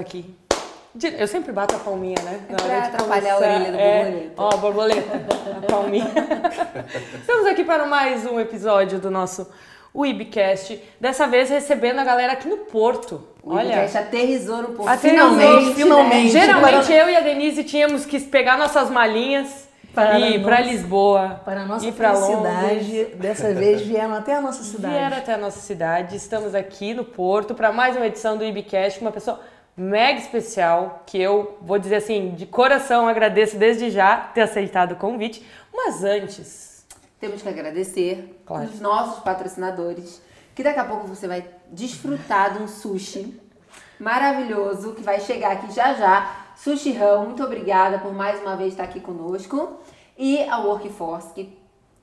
aqui. Eu sempre bato a palminha, né? Na pra atrapalhar começar. a orelha do é, borboleta. Ó, borboleta, a palminha. Estamos aqui para mais um episódio do nosso Webcast. Dessa vez recebendo a galera aqui no Porto. O Olha, Webcast aterrizou no Porto. Aterrizou, finalmente, finalmente. Né? Geralmente eu e a Denise tínhamos que pegar nossas malinhas para e ir para Lisboa. Para a nossa ir cidade. Dessa vez vieram até a nossa cidade. Vieram até a nossa cidade. Estamos aqui no Porto para mais uma edição do Ibcast com uma pessoa mega especial que eu vou dizer assim, de coração agradeço desde já ter aceitado o convite. Mas antes. Temos que agradecer claro. os nossos patrocinadores, que daqui a pouco você vai desfrutar de um sushi maravilhoso que vai chegar aqui já já. Sushi Rão, muito obrigada por mais uma vez estar aqui conosco. E a Workforce, que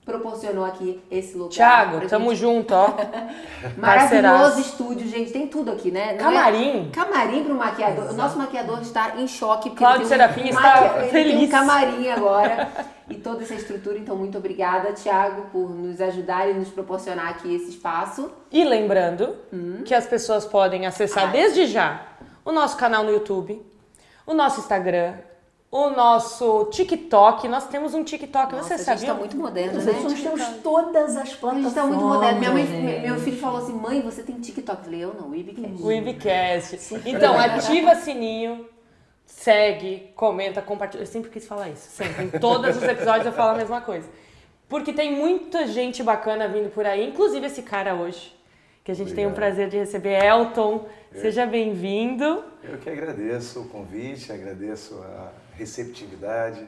proporcionou aqui esse lugar. Tiago, tamo gente. junto, ó. Maravilhoso estúdio, gente. Tem tudo aqui, né? Não é camarim. É? Camarim pro maquiador. Exato. O nosso maquiador está em choque. Cláudio um Serafim está maqui... feliz. Tem um camarim agora. e toda essa estrutura. Então, muito obrigada, Tiago, por nos ajudar e nos proporcionar aqui esse espaço. E lembrando hum. que as pessoas podem acessar ah, desde já o nosso canal no YouTube, o nosso Instagram, o nosso TikTok. Nós temos um TikTok, Nossa, você sabia? A gente tá muito moderno, né? Nós temos todas as plataformas. A gente tá muito moderno. Minha mãe, meu filho falou assim, mãe, você tem TikTok? Eu falei, eu não, Webcast. Webcast. Então, ativa sininho, segue, comenta, compartilha. Eu sempre quis falar isso, sempre. Em todos os episódios eu falo a mesma coisa. Porque tem muita gente bacana vindo por aí, inclusive esse cara hoje que a gente Obrigado. tem o prazer de receber. Elton, eu, seja bem-vindo. Eu que agradeço o convite, agradeço a receptividade,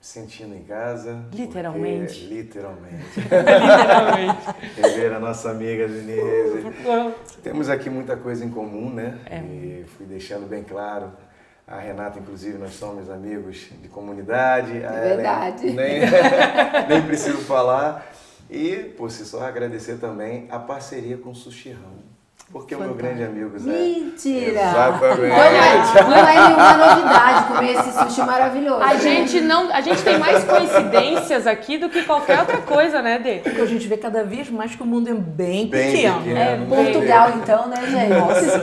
sentindo em casa. Literalmente. Porque, literalmente. literalmente. Rever a nossa amiga Denise. Temos aqui muita coisa em comum, né? É. E fui deixando bem claro. A Renata, inclusive, nós somos amigos de comunidade. É verdade. Ellen, nem, nem preciso falar. E, por si só, agradecer também a parceria com o Sushi Ramo. Porque Fantástico. o meu grande amigo Zé. Mentira! Exatamente. Não é nenhuma novidade comer esse sushi maravilhoso. A gente, não, a gente tem mais coincidências aqui do que qualquer outra coisa, né, Dê? Porque a gente vê cada vez mais que o mundo é bem, bem pequeno. pequeno. É, Portugal, então, né, gente? Nossa.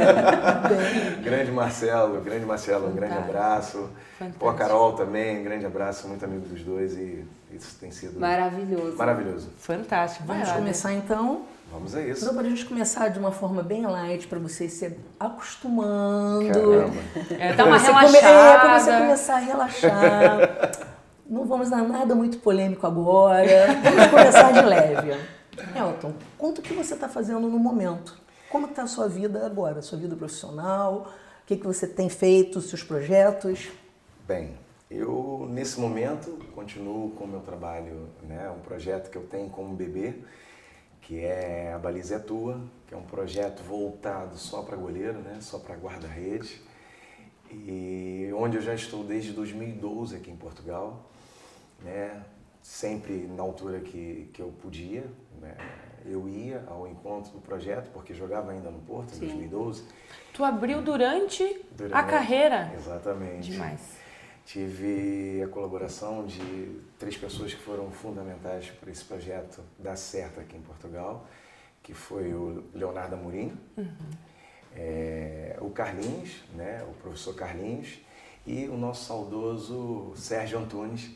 grande Marcelo, grande Marcelo, um grande abraço. Fantástico. Pô, a Carol também, um grande abraço, muito amigo dos dois e isso tem sido maravilhoso. Maravilhoso. Fantástico. Vamos começar então. Vamos a isso. Então, para a gente começar de uma forma bem light, para vocês se acostumando. Caramba. É, dá uma relaxada. Come, é, para você começar a relaxar. Não vamos dar nada muito polêmico agora. Vamos começar de leve. Elton, conta o que você está fazendo no momento. Como está a sua vida agora? Sua vida profissional? O que, que você tem feito, seus projetos? Bem, eu nesse momento continuo com o meu trabalho, né, um projeto que eu tenho como bebê, que é a Baliza é Tua, que é um projeto voltado só para goleiro, né, só para guarda-rede, e onde eu já estou desde 2012 aqui em Portugal, né, sempre na altura que, que eu podia, né, eu ia ao encontro do projeto, porque jogava ainda no Porto em 2012. Tu abriu durante, durante a carreira? Exatamente. Demais. Tive a colaboração de três pessoas que foram fundamentais para esse projeto dar certo aqui em Portugal, que foi o Leonardo Amorim, uhum. é, o Carlinhos, né, o professor Carlinhos, e o nosso saudoso Sérgio Antunes,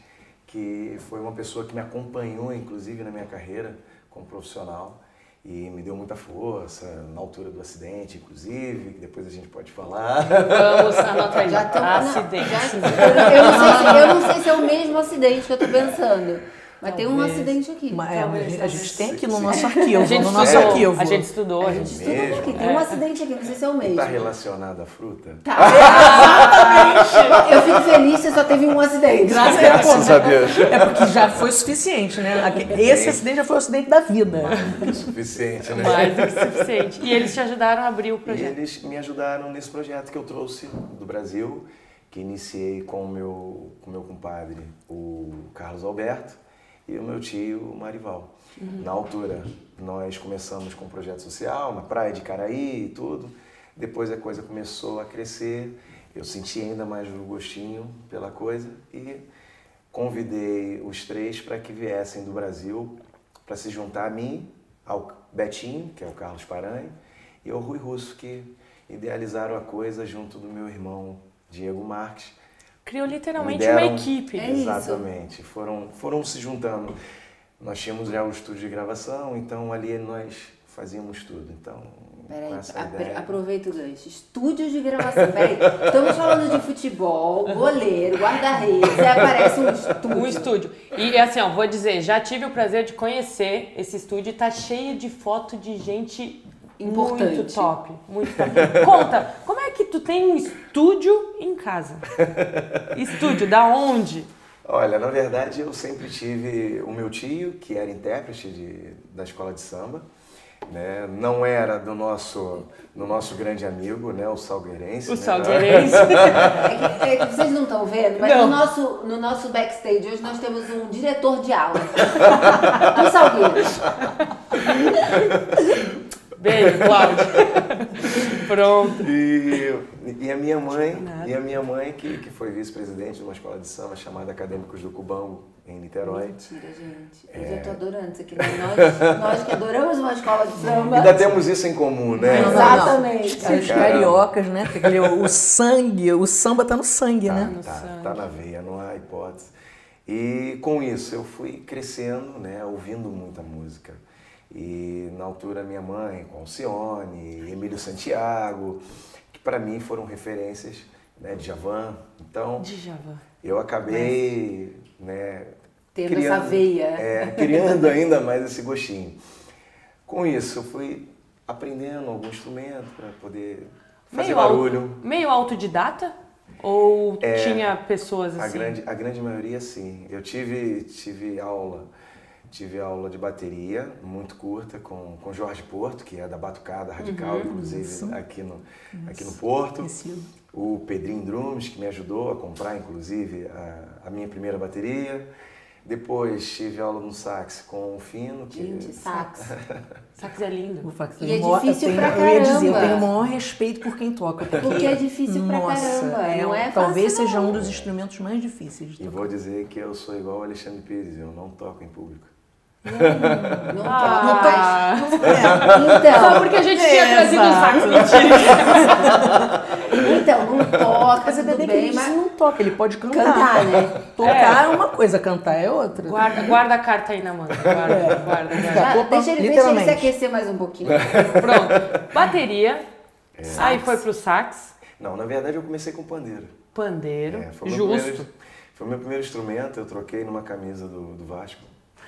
que foi uma pessoa que me acompanhou, inclusive, na minha carreira como profissional e me deu muita força na altura do acidente, inclusive, que depois a gente pode falar. Vamos anotar. Já tô, acidente. Já, eu, não sei se, eu não sei se é o mesmo acidente que eu estou pensando. Mas tem um acidente aqui. Mas, é, a gente tem aqui no nosso arquivo. A no nosso arquivo. A gente estudou. A gente estudou mesmo? aqui. Tem um acidente aqui, não sei se é o mesmo. Está relacionado à fruta? Tá. Exatamente. Eu fico feliz se só teve um acidente. Graças, Graças a Deus. É porque já foi suficiente, né? Esse acidente já foi o acidente da vida. Mais do que suficiente, né? Mais do que suficiente. E eles te ajudaram a abrir o projeto? E eles me ajudaram nesse projeto que eu trouxe do Brasil, que iniciei com o meu, com meu compadre, o Carlos Alberto e o meu tio Marival. Uhum. Na altura, nós começamos com um projeto social na praia de Caraí e tudo. Depois a coisa começou a crescer, eu senti ainda mais o gostinho pela coisa e convidei os três para que viessem do Brasil para se juntar a mim, ao Betinho, que é o Carlos Paranho, e ao Rui Russo, que idealizaram a coisa junto do meu irmão Diego Marques. Criou literalmente deram, uma equipe. É exatamente. Isso. Foram, foram se juntando. Nós tínhamos já o estúdio de gravação, então ali nós fazíamos tudo. Então, Peraí, aproveita o gancho. Estúdios de gravação. Peraí, estamos falando de futebol, goleiro, guarda-redes, aí aparece um estúdio. Um estúdio. E assim, ó, vou dizer, já tive o prazer de conhecer esse estúdio e tá cheio de foto de gente Importante. Muito top, muito top. Conta, como é que tu tem um estúdio em casa? Estúdio, da onde? Olha, na verdade eu sempre tive o meu tio, que era intérprete de, da escola de samba, né? Não era do nosso, do nosso grande amigo, né? O Salgueirense. O né? Salgueirense. é, que, é que vocês não estão vendo, mas no nosso, no nosso backstage hoje nós temos um diretor de aula. do Salgueiros. Beijo, Cláudio. Pronto. E, e, a minha mãe, e a minha mãe que, que foi vice-presidente de uma escola de samba chamada Acadêmicos do Cubango, em Niterói. Mentira, gente. Eu é... já tô adorando isso aqui. Né? Nós, nós que adoramos uma escola de samba. Ainda temos isso em comum, né? Exatamente. Não, não. Os cariocas, né? O sangue, o samba tá no sangue, tá, né? Tá, tá na veia, não há hipótese. E com isso eu fui crescendo, né? Ouvindo muita música. E na altura minha mãe, com Alcione, Emílio Santiago, que para mim foram referências, né, de Javan. Então, Javan. eu acabei, Mas... né, tendo criando, essa veia, é, criando ainda mais esse gostinho. Com isso, eu fui aprendendo algum instrumento para poder fazer meio barulho. Auto, meio autodidata? Ou é, tinha pessoas assim? A grande, a grande maioria, sim. Eu tive, tive aula Tive aula de bateria, muito curta, com, com Jorge Porto, que é da Batucada Radical, uhum, inclusive, aqui no, aqui no Porto. O Pedrinho Drums, que me ajudou a comprar, inclusive, a, a minha primeira bateria. Depois tive aula no sax com o Fino. Que... Gente, sax. sax é lindo. O sax e é difícil tenho, pra caramba. Eu ia dizer, eu tenho o maior respeito por quem toca. Porque, porque é difícil nossa, pra caramba. É, não é talvez fácil, seja não. um dos instrumentos mais difíceis de E vou dizer que eu sou igual o Alexandre Pires, eu não toco em público. Não, não, ah. não, não, então, Só porque a gente tinha trazido um sax, mentira. então, não toca, mas tudo bem, mas não toca, ele pode cantar. Cantar, né? Tocar é. uma coisa, cantar é outra. Guarda, guarda a carta aí na mão. Guarda, é. guarda, guarda. deixa, ele, deixa ele se aquecer mais um pouquinho. Pronto. Bateria. É. Aí foi pro sax. Não, na verdade eu comecei com pandeiro. Pandeiro. É, foi Justo. Primeiro, foi meu primeiro instrumento, eu troquei numa camisa do, do Vasco.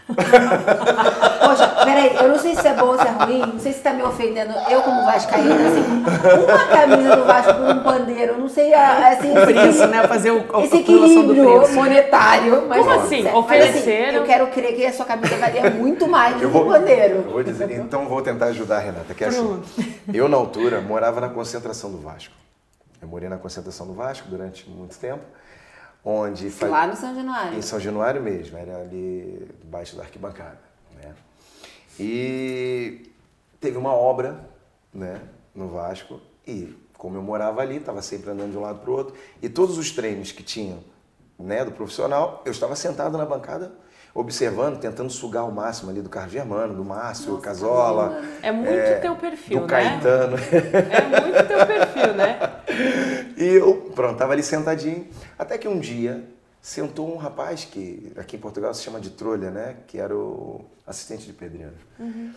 Poxa, peraí, eu não sei se é bom ou se é ruim, não sei se tá me ofendendo. Eu, como Vascaína, assim, uma camisa do Vasco por um pandeiro, não sei, assim, o preço, né? Fazer o, esse equilíbrio monetário. Mas, como assim? Ofereceram? Assim, eu quero crer que a sua camisa valia muito mais do que um pandeiro. Vou dizer, então vou tentar ajudar a Renata, que é assim. Eu, na altura, morava na concentração do Vasco. Eu morei na concentração do Vasco durante muito tempo onde faz... lá no São Januário. Em São Januário mesmo, era ali debaixo da arquibancada, né? E teve uma obra, né, no Vasco e como eu morava ali, estava sempre andando de um lado para o outro e todos os treinos que tinham, né, do profissional, eu estava sentado na bancada observando, tentando sugar o máximo ali do Carlos Germano, do Márcio, Nossa, Casola. É muito é, teu perfil, do né? Caetano. É muito teu perfil, né? e eu, pronto, tava ali sentadinho. Até que um dia sentou um rapaz que aqui em Portugal se chama de trolha, né? Que era o assistente de pedreiro. Uhum.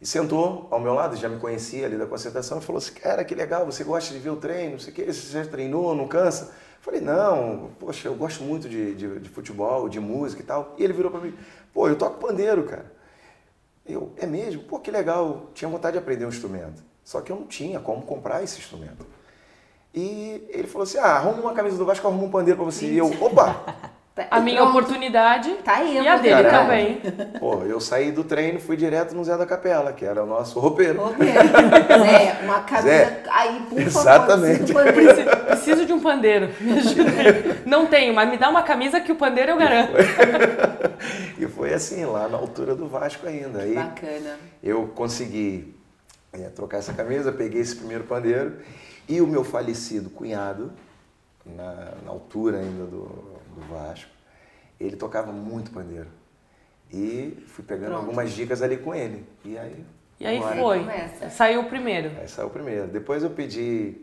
E sentou ao meu lado, já me conhecia ali da concentração, e falou assim: Cara, que legal, você gosta de ver o treino, não sei o que, você já treinou, não cansa? Falei, não, poxa, eu gosto muito de, de, de futebol, de música e tal. E ele virou para mim, pô, eu toco pandeiro, cara. Eu, é mesmo? Pô, que legal. Tinha vontade de aprender um instrumento. Só que eu não tinha como comprar esse instrumento. E ele falou assim, ah, arruma uma camisa do Vasco, arruma um pandeiro para você. E eu, opa! A minha Pronto. oportunidade tá aí, e a dele Caralho. também. Pô, eu saí do treino fui direto no Zé da Capela, que era o nosso roupeiro. Roupeiro. Zé, uma camisa Zé. aí, por Exatamente. favor. Preciso, preciso de um pandeiro. Não tenho, mas me dá uma camisa que o pandeiro eu garanto. e foi assim, lá na altura do Vasco ainda. Aí Bacana. Eu consegui é, trocar essa camisa, peguei esse primeiro pandeiro e o meu falecido cunhado, na, na altura ainda do do Vasco, ele tocava muito pandeiro. E fui pegando Pronto. algumas dicas ali com ele. E aí E aí foi. Começa. Saiu o primeiro. Aí saiu o primeiro. Depois eu pedi,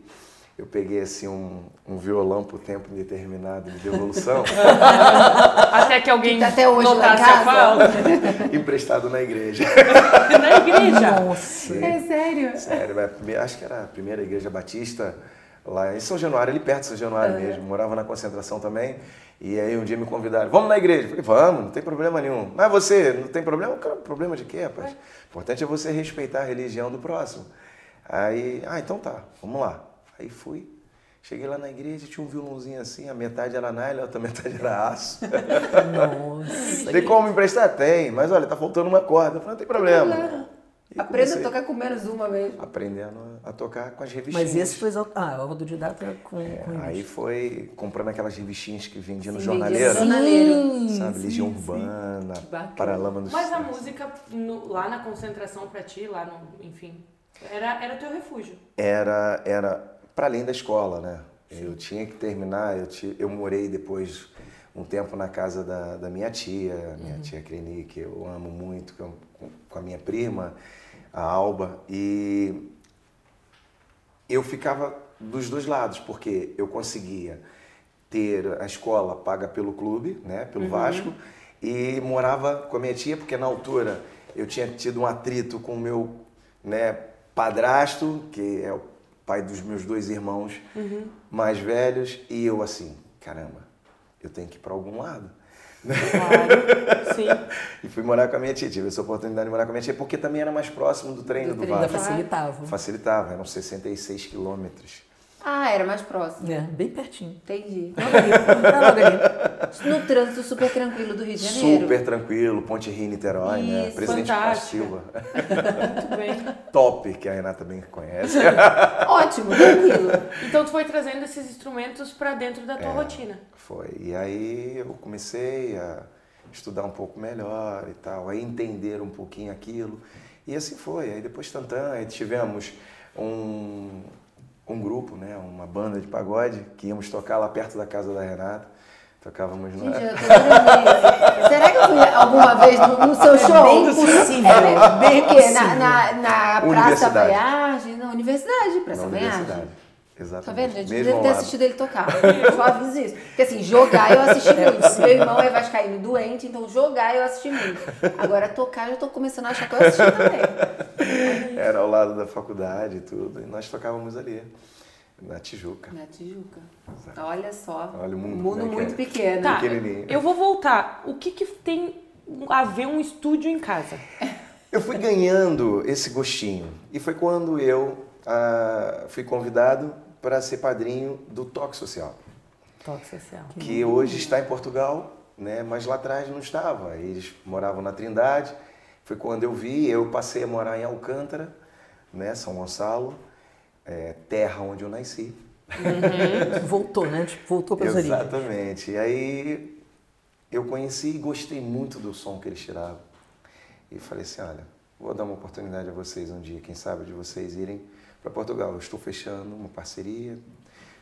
eu peguei assim um, um violão por tempo indeterminado de devolução, Até que alguém Que tá até hoje notasse a falta. emprestado na igreja. Na igreja. Nossa. É sério? Sério, é a primeira- acho que era a primeira igreja batista lá em São Januário, ali perto de São Januário mesmo. Morava na concentração também. E aí um dia me convidaram, vamos na igreja. Eu falei, vamos, não tem problema nenhum. Mas você, não tem problema? Cara, problema de quê, rapaz? O importante é você respeitar a religião do próximo. Aí, ah, então tá, vamos lá. Aí fui. Cheguei lá na igreja, tinha um violãozinho assim, a metade era nylon, a outra metade era aço. Nossa. tem como me emprestar? Tem, mas olha, tá faltando uma corda. Eu falei, não tem problema. Aprenda a tocar com menos uma mesmo. Aprendendo a tocar com as revistinhas. Mas esse foi o ah, o autodidata com, com Aí foi comprando aquelas revistinhas que vendiam no jornaleiro, vendia no jornaleiro. sabe? Legião Urbana. Paralama dos Mas a música no- lá na concentração pra ti, lá no. Enfim. Era, era teu refúgio. Era, era para além da escola, né? Eu tinha que terminar, eu, ti- eu morei depois um tempo na casa da, da minha tia, minha tia Creni, que eu amo muito, com, com a minha prima, a Alba, e eu ficava dos dois lados, porque eu conseguia ter a escola paga pelo clube, né, pelo Vasco, e morava com a minha tia, porque na altura eu tinha tido um atrito com o meu né, padrasto, que é o pai dos meus dois irmãos mais velhos, e eu assim, caramba, eu tenho que ir para algum lado. Claro. Sim. E fui morar com a minha tia, tive essa oportunidade de morar com a minha tia, porque também era mais próximo do treino do, treino. Ainda Vasco. facilitava. Facilitava, eram 66 quilômetros. Ah, era mais próximo. É, bem pertinho. Entendi. Logo ali, tá logo ali. No trânsito super tranquilo do Rio de Janeiro. Super tranquilo, Ponte Rio Niterói, né? Isso, Presidente Costa. Silva. Muito bem. Top, que a Renata bem conhece. Ótimo, tranquilo. Então tu foi trazendo esses instrumentos pra dentro da tua É. rotina. Foi. E aí eu comecei a estudar um pouco melhor e tal, a entender um pouquinho aquilo. E assim foi. Aí depois tantã, aí tivemos um, um grupo, né? Uma banda de pagode que íamos tocar lá perto da casa da Renata. Tocávamos no. Gente. Será que eu fui alguma vez no, no seu show? Bem possível, É, bem o quê? Na, na, na Praça. Voyage? Na universidade, Praça na Universidade. Tá Exatamente. vendo, gente? Mesmo Deve ter lado. assistido ele tocar. Eu aviso isso. Porque assim, jogar eu assisti muito. Meu irmão é vascaíno doente, então jogar eu assisti muito. Agora tocar eu já tô começando a achar que eu assisti também. Era ao lado da faculdade e tudo. E nós tocávamos ali, na Tijuca. Na Tijuca. Olha só. Olha o mundo, Um mundo né, muito é. pequeno. Tá, eu vou voltar. O que que tem a ver um estúdio em casa? Eu fui ganhando esse gostinho. E foi quando eu ah, fui convidado para ser padrinho do Toque Social, Toque social. que hoje está em Portugal, né? mas lá atrás não estava. Eles moravam na Trindade. Foi quando eu vi, eu passei a morar em Alcântara, né? São Gonçalo, é, terra onde eu nasci. Voltou, né? Tipo, voltou para as origens. Exatamente. E aí eu conheci e gostei muito do som que eles tiravam. E falei assim, olha, vou dar uma oportunidade a vocês um dia, quem sabe, de vocês irem para Portugal. Eu estou fechando uma parceria,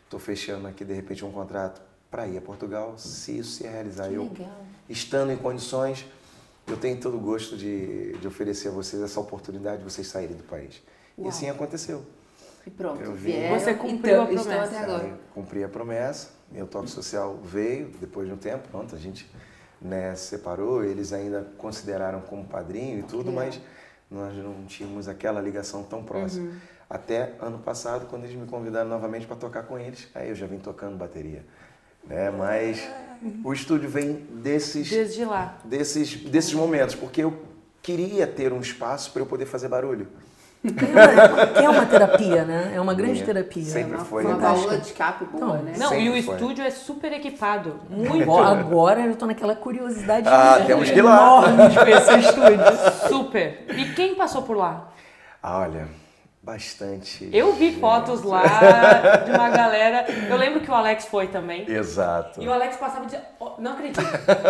estou fechando aqui, de repente, um contrato para ir a Portugal. Se isso se realizar, Que eu legal. estando em condições, eu tenho todo o gosto de, de oferecer a vocês essa oportunidade de vocês saírem do país. Uau. E assim aconteceu. E pronto. Eu vi. vieram, Você cumpriu então, a promessa. até agora. Aí, cumpri a promessa, meu toque social veio depois de um tempo, pronto, a gente né, se separou, eles ainda consideraram como padrinho e tudo, legal. mas nós não tínhamos aquela ligação tão próxima. Uhum. Até ano passado, quando eles me convidaram novamente para tocar com eles, aí eu já vim tocando bateria. Né? Mas o estúdio vem desses, Desde lá. desses, desses momentos, porque eu queria ter um espaço para eu poder fazer barulho. Que é uma terapia, né? É uma grande Minha. terapia. Sempre foi. uma válvula de escape boa, Então, né? Não, Sempre e o foi. estúdio é super equipado. Muito. Agora, agora eu tô naquela curiosidade Ah, temos que ir lá. enorme de ver esse estúdio. Super. E quem passou por lá? Ah, olha, bastante. Eu vi gente. fotos lá de uma galera. Eu lembro que o Alex foi também. Exato. E o Alex passava e "Oh, não acredito.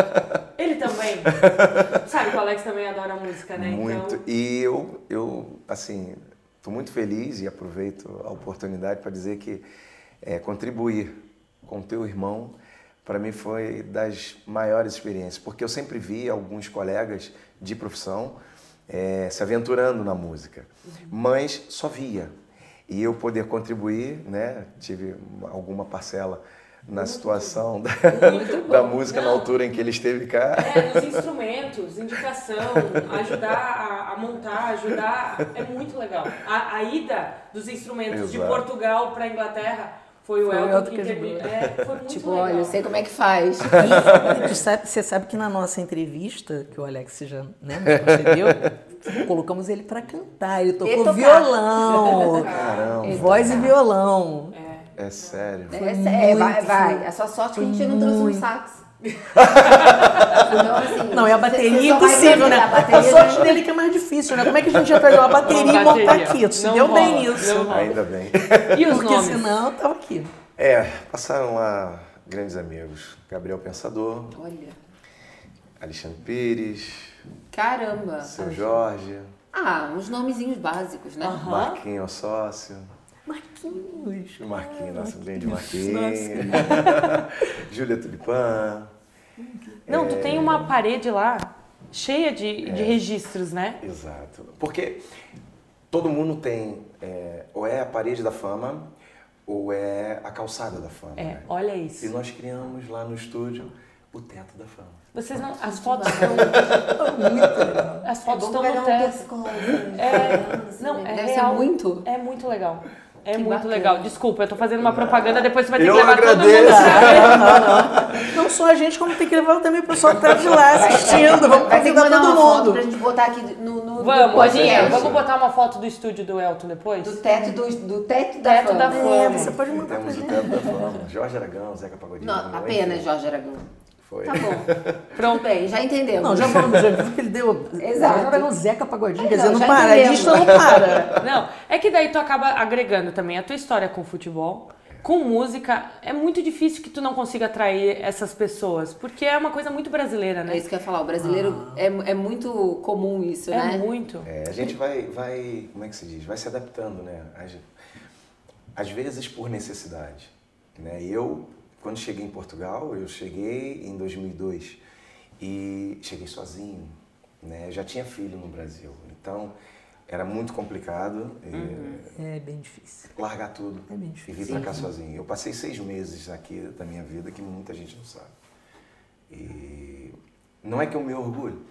Ele também. Sabe que o Alex também adora música, né? Muito. Então, E eu, eu, assim, estou muito feliz e aproveito a oportunidade para dizer que é, contribuir com teu irmão, para mim foi das maiores experiências, porque eu sempre vi alguns colegas de profissão é, se aventurando na música, mas só via. E eu poder contribuir, né? Tive alguma parcela na situação da, da música Não. na altura em que ele esteve cá. É, nos instrumentos, indicação, ajudar a, a montar, ajudar. É muito legal. A, a ida dos instrumentos de Exato. Portugal para Inglaterra foi o Elton Elton que que interviu. ajudou. É, foi muito Tipo, legal. olha, eu sei como é que faz. E sabe- você sabe que na nossa entrevista, que o Alex já né, nos concedeu, colocamos ele pra cantar. Ele tocou tocar. violão, Caramba, voz e violão. é sério. É, é, vai, vai. A sua sorte é que a gente não trouxe um sax. Então, assim, Não, e a bateria é impossível, né? A A bateria sorte dele que é mais difícil, né? Como é que a gente ia pegar uma bateria e montar bateria. aqui? Tu se Não deu bem nisso. Ainda bem. E os Porque nomes? senão tava aqui. É, passaram lá grandes amigos. Gabriel Pensador, Olha, Alexandre Pires, caramba. Seu Jorge, Ah, uns nomezinhos básicos, né? Aham. Marquinhos Sócio. Marquinhos. Marquinhos, nossa, bem de Marquinhos. Júlia Tulipã. Não, tu tem uma parede lá cheia de, de registros, né? Exato. Porque todo mundo tem, é, ou é a parede da fama, ou é a calçada da fama. É, né? olha E isso. nós criamos lá no estúdio o teto da fama. Vocês não. As fotos estão. As fotos estão pegar no um teto. pescoço. É, não, é Deve real. muito. É muito legal. É Que muito bacana. legal. Desculpa, eu tô fazendo uma propaganda, depois você vai ter Eu que levar todo mundo agradeço. pra ver. Não só a gente, como tem que levar também o pessoal que tá de lá assistindo. Vamos Vai ter que convidar mandar todo uma foto mundo. pra gente botar aqui no, no, Vamos, podcast. Aninha, vamos botar uma foto do estúdio do Elton depois? Do teto, do, do teto da Teto fama. da fama. É, você pode mandar pra Temos o gente. teto da fama. Jorge Aragão, Zeca Pagodinho. Não, não apenas. Jorge Aragão. Foi. Tá bom. Pronto. Bem, já entendemos. Não, já falamos, já viu que ele deu. Exato. Já pegou o Zeca Pagodinho, quer Não, dizer, não já para, a entendemos. lista não para. Não, é que daí tu acaba agregando também a tua história com futebol, com música. É muito difícil que tu não consiga atrair essas pessoas, porque é uma coisa muito brasileira, É né? isso que eu ia falar. O brasileiro é, é muito comum isso, É né? muito. É, a gente vai, vai, como é que se diz? Vai se adaptando, né? Às, às vezes por necessidade. Né? Eu, quando cheguei em Portugal, eu cheguei em 2002 e cheguei sozinho. Né? Já tinha filho no Brasil, então era muito complicado eh, É bem difícil. largar tudo É bem e difícil. vir pra cá sozinho. Eu passei seis meses aqui da minha vida que muita gente não sabe. E não é que eu me orgulho,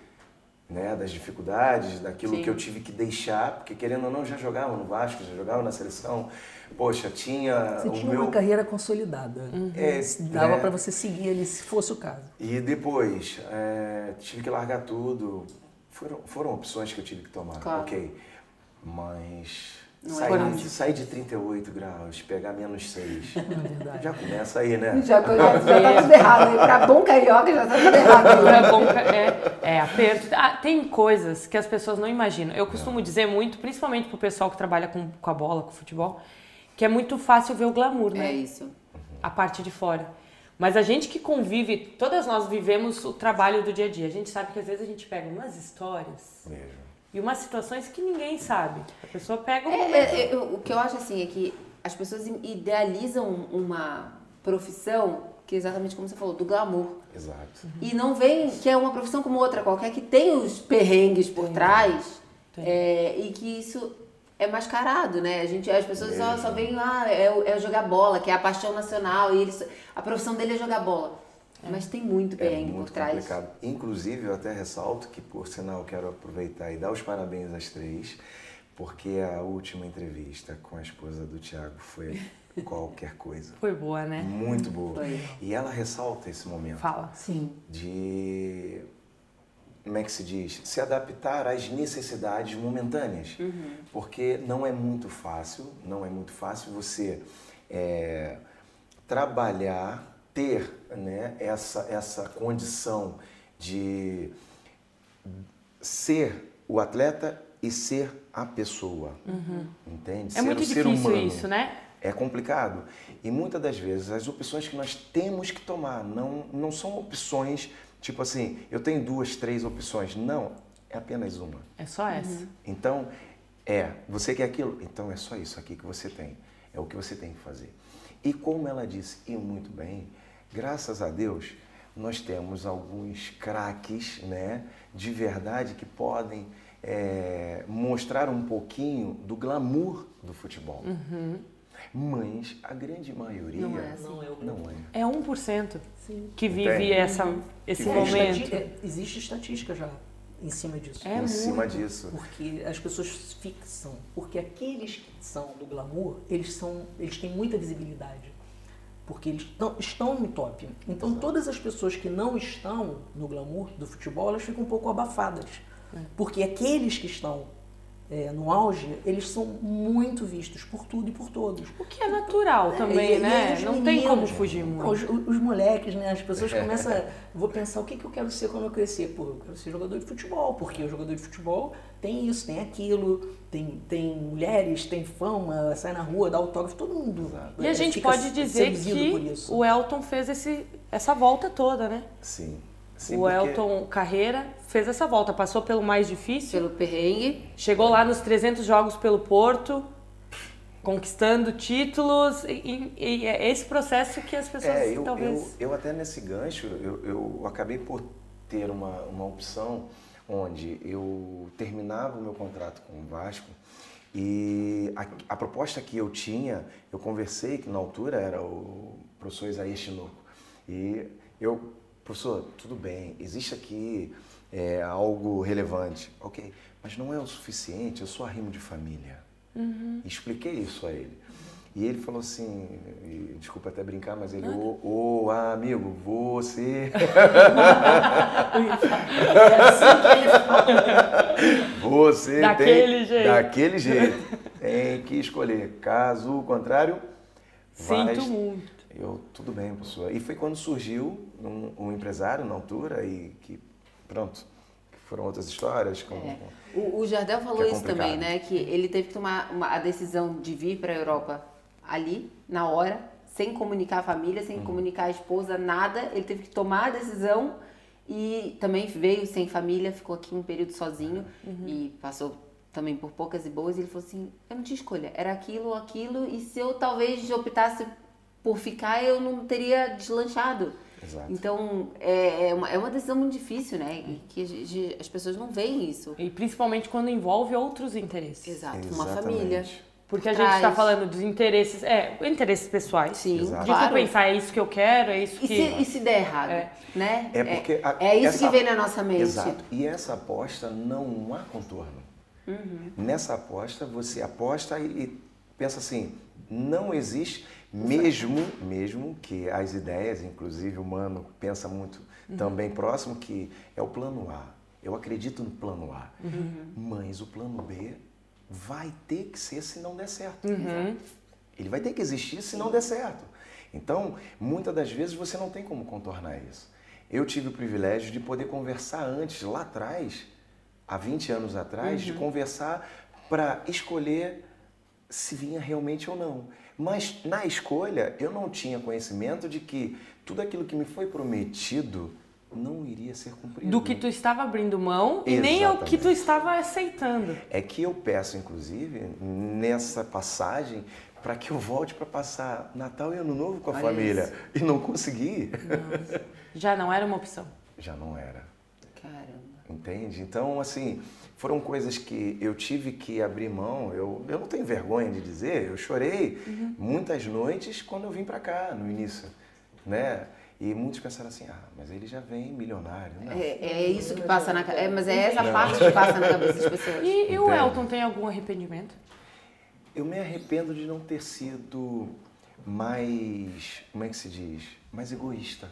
né, das dificuldades, daquilo Sim. que eu tive que deixar, porque querendo ou não, eu já jogava no Vasco, já jogava na seleção. Poxa, tinha Você o tinha meu uma carreira consolidada. É, Dava né? pra você seguir ali se fosse o caso. E depois, é, tive que largar tudo. Foram, foram opções que eu tive que tomar, Claro. ok. Mas Não é sair, fácil. de, sair de 38 graus, pegar menos 6, Não é já começa aí, né? Já, já, já tá tudo errado. aí. Pra bom carioca já tá tudo errado. aí. É, bom, é, é aperto. Ah, tem coisas que as pessoas não imaginam. Eu costumo dizer muito, principalmente pro pessoal que trabalha com, com a bola, com o futebol, que é muito fácil ver o glamour, né? É isso. a parte de fora. Mas a gente que convive, todas nós vivemos o trabalho do dia a dia. A gente sabe que às vezes a gente pega umas histórias Mesmo. E umas situações que ninguém sabe. A pessoa pega um É, momento. é, é, o que eu acho assim é que as pessoas idealizam uma profissão que é exatamente como você falou, do glamour. Exato. E não veem que é uma profissão como outra qualquer, que tem os perrengues por trás Tem. é, e que isso é mascarado, né? A gente, as pessoas só, só veem, ah, é, o- é o jogar bola, que é a paixão nacional, e eles, a profissão dele é jogar bola. Mas tem muito É perrengue muito por trás. complicado. Inclusive, eu até ressalto que, por sinal, quero aproveitar e dar os parabéns às três, porque a última entrevista com a esposa do Tiago foi qualquer coisa. Foi boa, né? Muito boa. Foi. E ela ressalta esse momento Fala. Sim. de, como é que se diz? Se adaptar às necessidades momentâneas. Porque não é muito fácil, não é muito fácil você é, trabalhar, ter né, essa, essa condição de ser o atleta e ser a pessoa. Entende? É ser muito o ser difícil humano. isso, né? É complicado. E muitas das vezes as opções que nós temos que tomar não, não são opções tipo assim, eu tenho duas, três opções. Não, é apenas uma. É só essa. Então, é, você quer aquilo? Então é só isso aqui que você tem. É o que você tem que fazer. E como ela disse, e muito bem, graças a Deus, nós temos alguns craques, né, de verdade que podem é, mostrar um pouquinho do glamour do futebol. Uhum. Mas a grande maioria Não é assim. Não é o não é. É 1% Sim. que vive Entende? essa, esse Que É, momento. estati- é, existe estatística já em cima disso. É em cima disso. Porque as pessoas fixam, porque aqueles que são do glamour, eles são, eles têm muita visibilidade. Porque eles tão- estão no top. Então todas as pessoas que não estão no glamour do futebol, elas ficam um pouco abafadas. Porque aqueles que estão é, no auge, eles são muito vistos por tudo e por todos. O que é natural também, E- e né? Não tem meninos, como fugir muito. Os, os moleques, né? As pessoas começam. a- Vou pensar o que, que eu quero ser quando eu crescer. Pô, eu quero ser jogador de futebol, porque o jogador de futebol tem isso, tem aquilo, tem, tem mulheres, tem fama, sai na rua, dá autógrafo, todo mundo. E a é, gente pode dizer que o Elton fez esse, essa volta toda, né? Sim. Sim, o porque- Elton Carreira fez essa volta, passou pelo mais difícil, Pelo perrengue. chegou lá nos 300 jogos pelo Porto, conquistando títulos, e, e- e é esse processo que as pessoas É, eu, talvez... eu, eu até nesse gancho, eu, eu acabei por ter uma, uma opção onde eu terminava o meu contrato com o Vasco e a, a proposta que eu tinha, eu conversei, que na altura era o professor Isaías Chinoco, e eu, professor, tudo bem, existe aqui é, algo relevante, ok, mas não é o suficiente, eu sou arrimo de família. Expliquei isso a ele. E ele falou assim, e, desculpa até brincar, mas ele, ô, ô, amigo, você. É assim que ele fala. Você Daquele tem, jeito. Daquele jeito. Tem que escolher. Caso contrário, vai. Sinto muito. Eu, tudo bem, professor. E foi quando surgiu um, um empresário na altura e que, pronto, que foram outras histórias. Com, É. O, o Jardel falou é isso também, né? Que ele teve que tomar uma- a decisão de vir para a Europa ali, na hora, sem comunicar a família, Uhum. sem comunicar a esposa, nada. Ele teve que tomar a decisão e também veio sem família, ficou aqui um período sozinho e passou também por poucas e boas. E ele falou assim: eu não tinha escolha, era aquilo ou aquilo, e se eu talvez optasse por ficar, eu não teria deslanchado. Exato. Então, é, é, uma, é uma decisão muito difícil, né? E que gente- as pessoas não veem isso. E principalmente quando envolve outros interesses. Exato, uma Exatamente. família. Porque a por gente está falando dos interesses, é, interesses pessoais. Sim, Exato. De claro. pensar, é isso que eu quero, é isso E que... se, e se der errado, É. né? É porque a- é isso essa- que vem na nossa mente. Exato. E essa aposta não há contorno. Uhum. Nessa aposta, você aposta e, e pensa assim, não existe, mesmo, mesmo que as ideias, inclusive o Mano pensa muito Uhum. também próximo, que é o plano A. Eu acredito no plano A. Uhum. Mas o plano B vai ter que ser se não der certo. Uhum. Ele vai ter que existir se não der certo. Então, muitas das vezes você não tem como contornar isso. Eu tive o privilégio de poder conversar antes, lá atrás, há 20 anos atrás, de conversar para escolher se vinha realmente ou não. Mas na escolha, eu não tinha conhecimento de que tudo aquilo que me foi prometido não iria ser cumprido. Do que tu estava abrindo mão e nem é o que tu estava aceitando. É que eu peço, inclusive, nessa passagem, para que eu volte para passar Natal e Ano Novo com a Olha família. isso. E não consegui. Já não era uma opção. Já não era. Caramba. Entende? Então, assim, foram coisas que eu tive que abrir mão. Eu, eu não tenho vergonha de dizer, eu chorei muitas noites quando eu vim para cá, no início. Né? E muitos pensaram assim, ah, mas ele já vem milionário. Não. É, é isso que passa na cabeça. É, mas é essa parte que passa na cabeça das pessoas. E, e o. Elton tem algum arrependimento? Eu me arrependo de não ter sido mais, como é que se diz? Mais egoísta.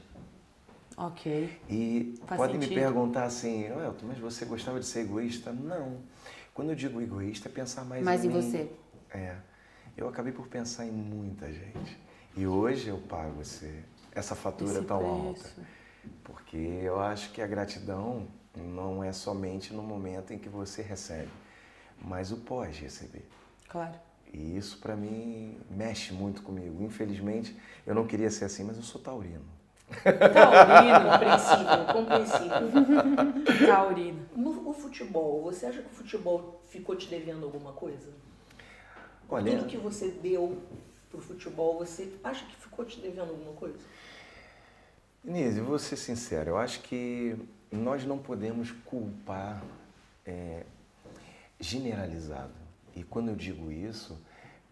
Ok. E Faz podem me sentido. perguntar assim, "Ô, Elton, mas você gostava de ser egoísta? Não. Quando eu digo egoísta, é pensar mais, Mais em mim. você. É. Eu acabei por pensar em muita gente. E hoje eu pago esse, essa fatura Esse tão preço. alta. Porque eu acho que a gratidão não é somente no momento em que você recebe, mas o pós-receber. Claro. E isso para mim mexe muito comigo. Infelizmente, eu não queria ser assim, mas eu sou taurino. Taurino, Compreensível, compreensível. taurino. No o futebol, você acha que o futebol ficou te devendo alguma coisa? Olha, Tudo que você deu pro futebol, você acha que ficou te devendo alguma coisa? Inês, eu vou ser sincero, eu acho que nós não podemos culpar é, generalizado. E quando eu digo isso,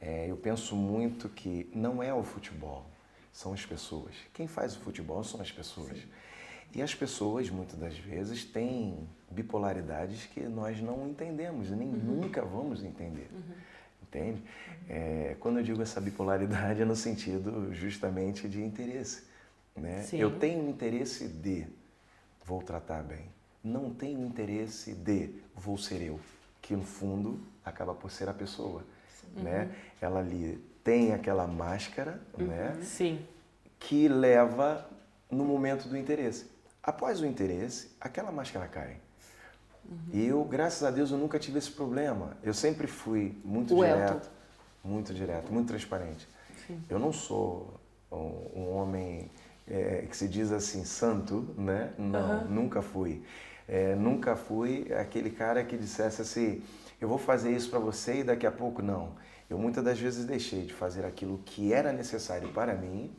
é, eu penso muito que não é o futebol, são as pessoas. Quem faz o futebol são as pessoas. Sim. E as pessoas, muitas das vezes, têm bipolaridades que nós não entendemos e nem uhum. nunca vamos entender. Uhum. Entende? É, quando eu digo essa bipolaridade é no sentido justamente de interesse. Né? Eu tenho interesse de vou tratar bem. Não tenho interesse de vou ser eu, que no fundo acaba por ser a pessoa. Né? Uhum. Ela ali tem aquela máscara uhum. né? Sim. que leva no momento do interesse. Após o interesse, aquela máscara cai. Uhum. E eu, graças a Deus, eu nunca tive esse problema. Eu sempre fui muito o direto, Elton. muito direto, muito transparente. Sim. Eu não sou um, um homem é, que se diz assim santo, né? Não, uhum. nunca fui. É, nunca fui aquele cara que dissesse assim, eu vou fazer isso para você e daqui a pouco não. Eu muitas das vezes deixei de fazer aquilo que era necessário para mim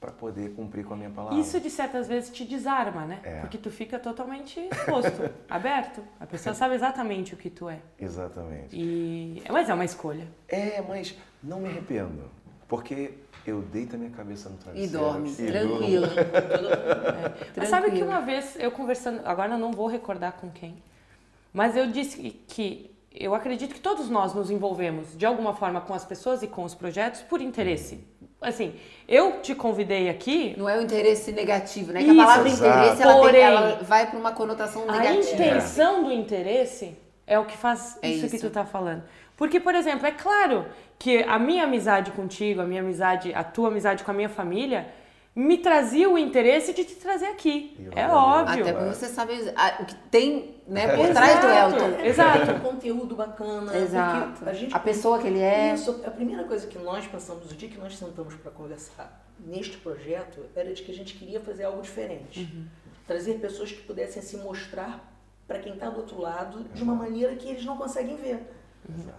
para poder cumprir com a minha palavra. Isso de certas vezes te desarma, né? É. Porque tu fica totalmente exposto, aberto. A pessoa sabe exatamente o que tu é. Exatamente. E mas é uma escolha. É, mas não me arrependo, porque eu deito a minha cabeça no travesseiro. E dorme, e tranquilo. é. Mas sabe que uma vez eu conversando, agora eu não vou recordar com quem, mas eu disse que eu acredito que todos nós nos envolvemos de alguma forma com as pessoas e com os projetos por interesse. Assim, eu te convidei aqui. Não é o interesse negativo, né? Que Isso, a palavra exato. interesse ela, Porém, tem, ela vai para uma conotação negativa. A intenção do interesse é o que faz é isso, isso que tu tá falando. Porque, por exemplo, é claro que a minha amizade contigo, a minha amizade, a tua amizade com a minha família, me trazia o interesse de te trazer aqui. é óbvio. Até porque você sabe o que tem né, por trás do Elton. Exato. Um conteúdo bacana. Exato. A, gente, a pessoa que ele é. Isso, a primeira coisa que nós pensamos, o dia que nós sentamos para conversar neste projeto, era de que a gente queria fazer algo diferente. Uhum. Trazer pessoas que pudessem se mostrar para quem está do outro lado de uma maneira que eles não conseguem ver.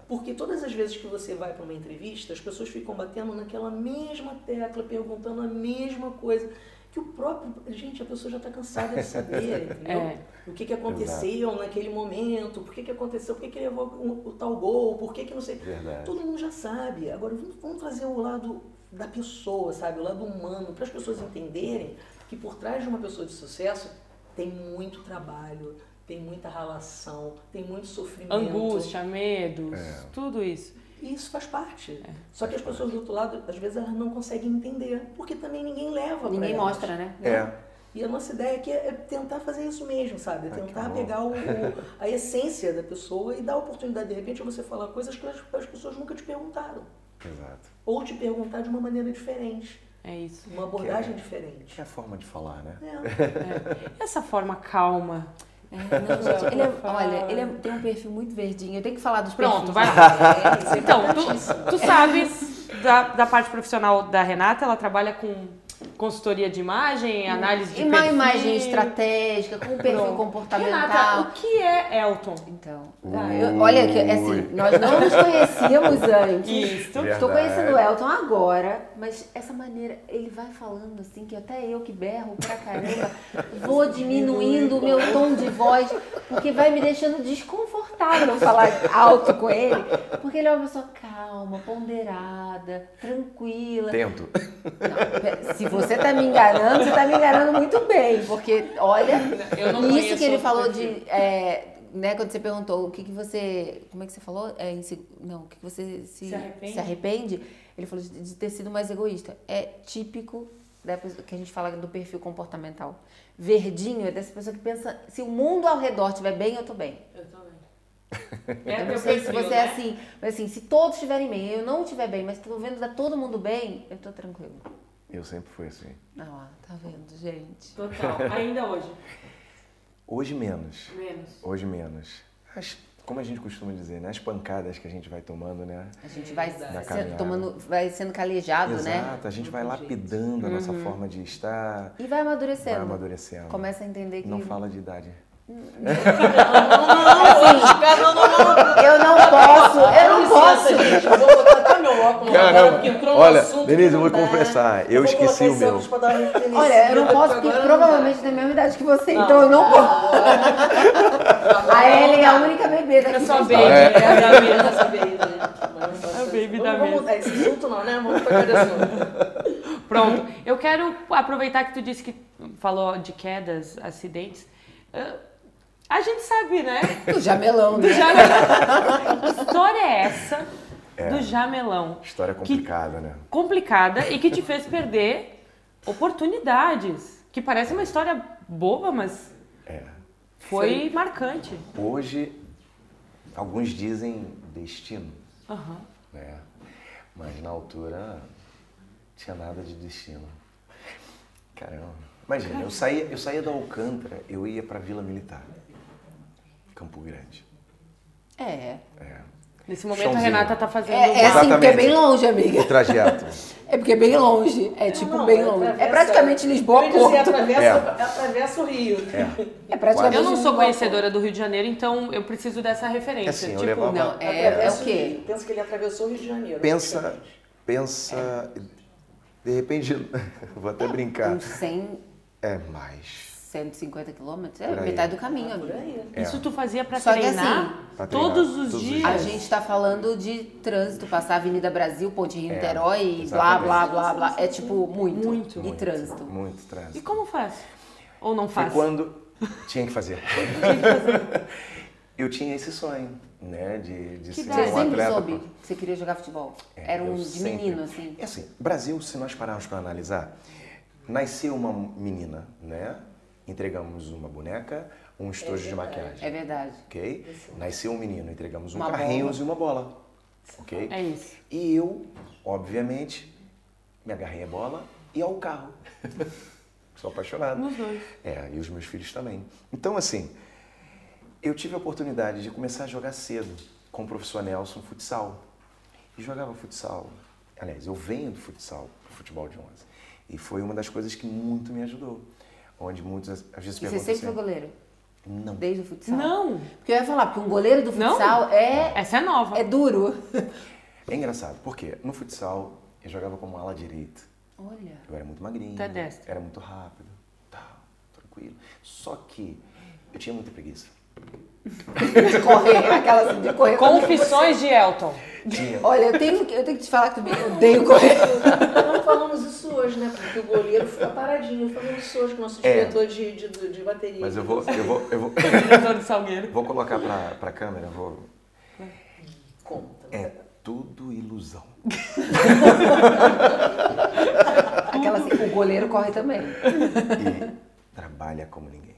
Porque todas as vezes que você vai para uma entrevista, as pessoas ficam batendo naquela mesma tecla, perguntando a mesma coisa. Que o próprio. Gente, a pessoa já está cansada de saber, entendeu? É. O que, que aconteceu Exato. naquele momento, por que, que aconteceu, por que, que levou o, o tal gol, por que, que não sei. Verdade. Todo mundo já sabe. Agora, vamos trazer o lado da pessoa, sabe? O lado humano, para as pessoas entenderem que por trás de uma pessoa de sucesso tem muito trabalho, tem muita relação, tem muito sofrimento. Angústia, medos, é. tudo isso. E isso faz parte. É. Só que as pessoas do outro lado, às vezes, elas não conseguem entender, porque também ninguém leva Ninguém mostra, né? É. E a nossa ideia aqui é, é tentar fazer isso mesmo, sabe? É tentar pegar o, o, a essência da pessoa e dar a oportunidade, de repente, você falar coisas que as, as pessoas nunca te perguntaram. Exato. Ou te perguntar de uma maneira diferente. É isso. Uma abordagem é, diferente. É a forma de falar, né? É. Essa forma calma é, não, gente, ele é, olha, ele é, tem um perfil muito verdinho. Eu tenho que falar dos Pronto, perfis. vai lá. É, então, tu, tu sabes da, da parte profissional da Renata, ela trabalha com consultoria de imagem, análise de e perfil. imagem estratégica, com perfil Pronto. comportamental. Renata, o que é Elton? Então, ah, eu, olha que assim, nós não nos conhecíamos antes. Isso. Estou conhecendo o Elton agora, mas essa maneira, ele vai falando assim, que até eu que berro pra caramba, vou diminuindo o meu tom de voz, porque vai me deixando desconfortável falar alto com ele, porque ele é uma pessoa calma, ponderada, tranquila. Tento. Não, se você está me enganando, você está me enganando muito bem, porque olha, isso que ele falou de. É, né, quando você perguntou o que, que você. Como é que você falou? É, não, o que, que você se, se, arrepende? se arrepende? Ele falou de, ter sido mais egoísta. É típico da, que a gente fala do perfil comportamental. Verdinho é dessa pessoa que pensa: se o mundo ao redor estiver bem, eu estou bem. Eu tô bem. É eu não sei perfil, se você é né? é assim, mas assim, se todos estiverem bem, eu não estiver bem, mas estou vendo dar todo mundo bem, eu estou tranquilo. Eu sempre fui assim. Ah, tá vendo, gente? Total. Ainda hoje? Hoje menos. Menos. Hoje menos. As, como a gente costuma dizer, né? As pancadas que a gente vai tomando, né? A gente vai, sendo, tomando, vai sendo calejado, Exato, né? Exato, a gente vai lapidando a nossa uhum. forma de estar. E vai amadurecendo. Vai amadurecendo. Começa a entender que. Não fala de idade. Assim, eu não posso, eu não posso. Gente, eu vou botar até meu óculos Caramba, agora, porque Olha, Denise, eu vou confessar, eu, eu esqueci o meu. Olha, eu não posso, porque provavelmente tem a mesma idade que você, então eu não posso. A Ellen é a única bebê daqui. Eu sou a baby, São é, a da mesa. Essa baby, não A baby da vamos, mesa. Esse assunto não, né? Vamos de assunto. Pronto. Eu quero aproveitar que tu disse que falou de quedas, acidentes. Ah, A gente sabe, né? Paulo. O jamelão, Do né? jamelão. Que história é essa do jamelão? História complicada, né? Complicada e que te fez perder oportunidades. Que parece uma história boba, mas É. foi marcante. Hoje, alguns dizem destino, Aham. né? Mas na altura, tinha nada de destino. Caramba. Imagina, eu saía, eu saía da Alcântara, eu ia pra Vila Militar, Campo Grande. É. É. Nesse momento a Chãozinho. Renata tá fazendo. É, é assim, porque é bem longe, amiga. O trajeto. É porque é bem longe. É tipo Não, bem é longe. É praticamente Lisboa Eu dizer, atravessa, É. atravessa o rio. É. É praticamente Eu não sou conhecedora do Rio de Janeiro, então eu preciso dessa referência. Assim, eu tipo, levava- Não, é, é o quê? Pensa que ele atravessou o Rio de Janeiro. Pensa, pensa, de repente, vou até brincar, Uns 100, é mais. 150 quilômetros. É metade do caminho, Por amiga. aí. É. Isso tu fazia que treinar, assim, treinar todos os todos os dias. A gente tá falando de trânsito, passar a Avenida Brasil, Ponte Rio É, Niterói, e blá, blá, blá, blá. É tipo muito. Muito. E trânsito. Muito trânsito. E como faz? Ou não Foi faz? quando tinha que fazer. Eu tinha esse sonho, né, de, de Que ser? Você um sempre atleta. soube que você queria jogar futebol? É, Era um de sempre- menino, assim. É assim, Brasil, se nós pararmos para analisar, nasceu uma menina, né? Entregamos uma boneca, um estojo de maquiagem. É verdade. Ok? Nasceu um menino, entregamos um Uma carrinhos bola. e uma bola. Ok? É isso. E eu, obviamente, me agarrei à bola e ao carro. Sou apaixonado. Nos dois. É, e os meus filhos também. Então, assim, eu tive a oportunidade de começar a jogar cedo com o professor Nelson futsal. E jogava futsal. Aliás, eu venho do futsal, do futebol de 11. E foi uma das coisas que muito me ajudou. Onde muitas às vezes E você perguntam sempre foi assim, goleiro? Não. Desde o futsal? Não, Porque eu ia falar, porque um goleiro do Não? futsal é, essa é nova. é duro. É engraçado, porque no futsal eu jogava como ala direita. Olha. Eu era muito magrinho. Tu é. Era muito rápido. Tal, tranquilo. Só que eu tinha muita preguiça. De correr, aquela assim, de correr. Confissões de Elton. Tinha. Olha, eu tenho, que- eu tenho que te falar que também eu odeio correr. Falamos isso hoje, né? Porque o goleiro fica paradinho. Falamos isso hoje com o nosso É. diretor de, de, de bateria. Mas eu vou, eu vou, eu vou, Diretor do Salgueiro. vou colocar pra, pra câmera, vou. Conta. É tudo ilusão. Aquela assim, o goleiro corre também. E trabalha como ninguém.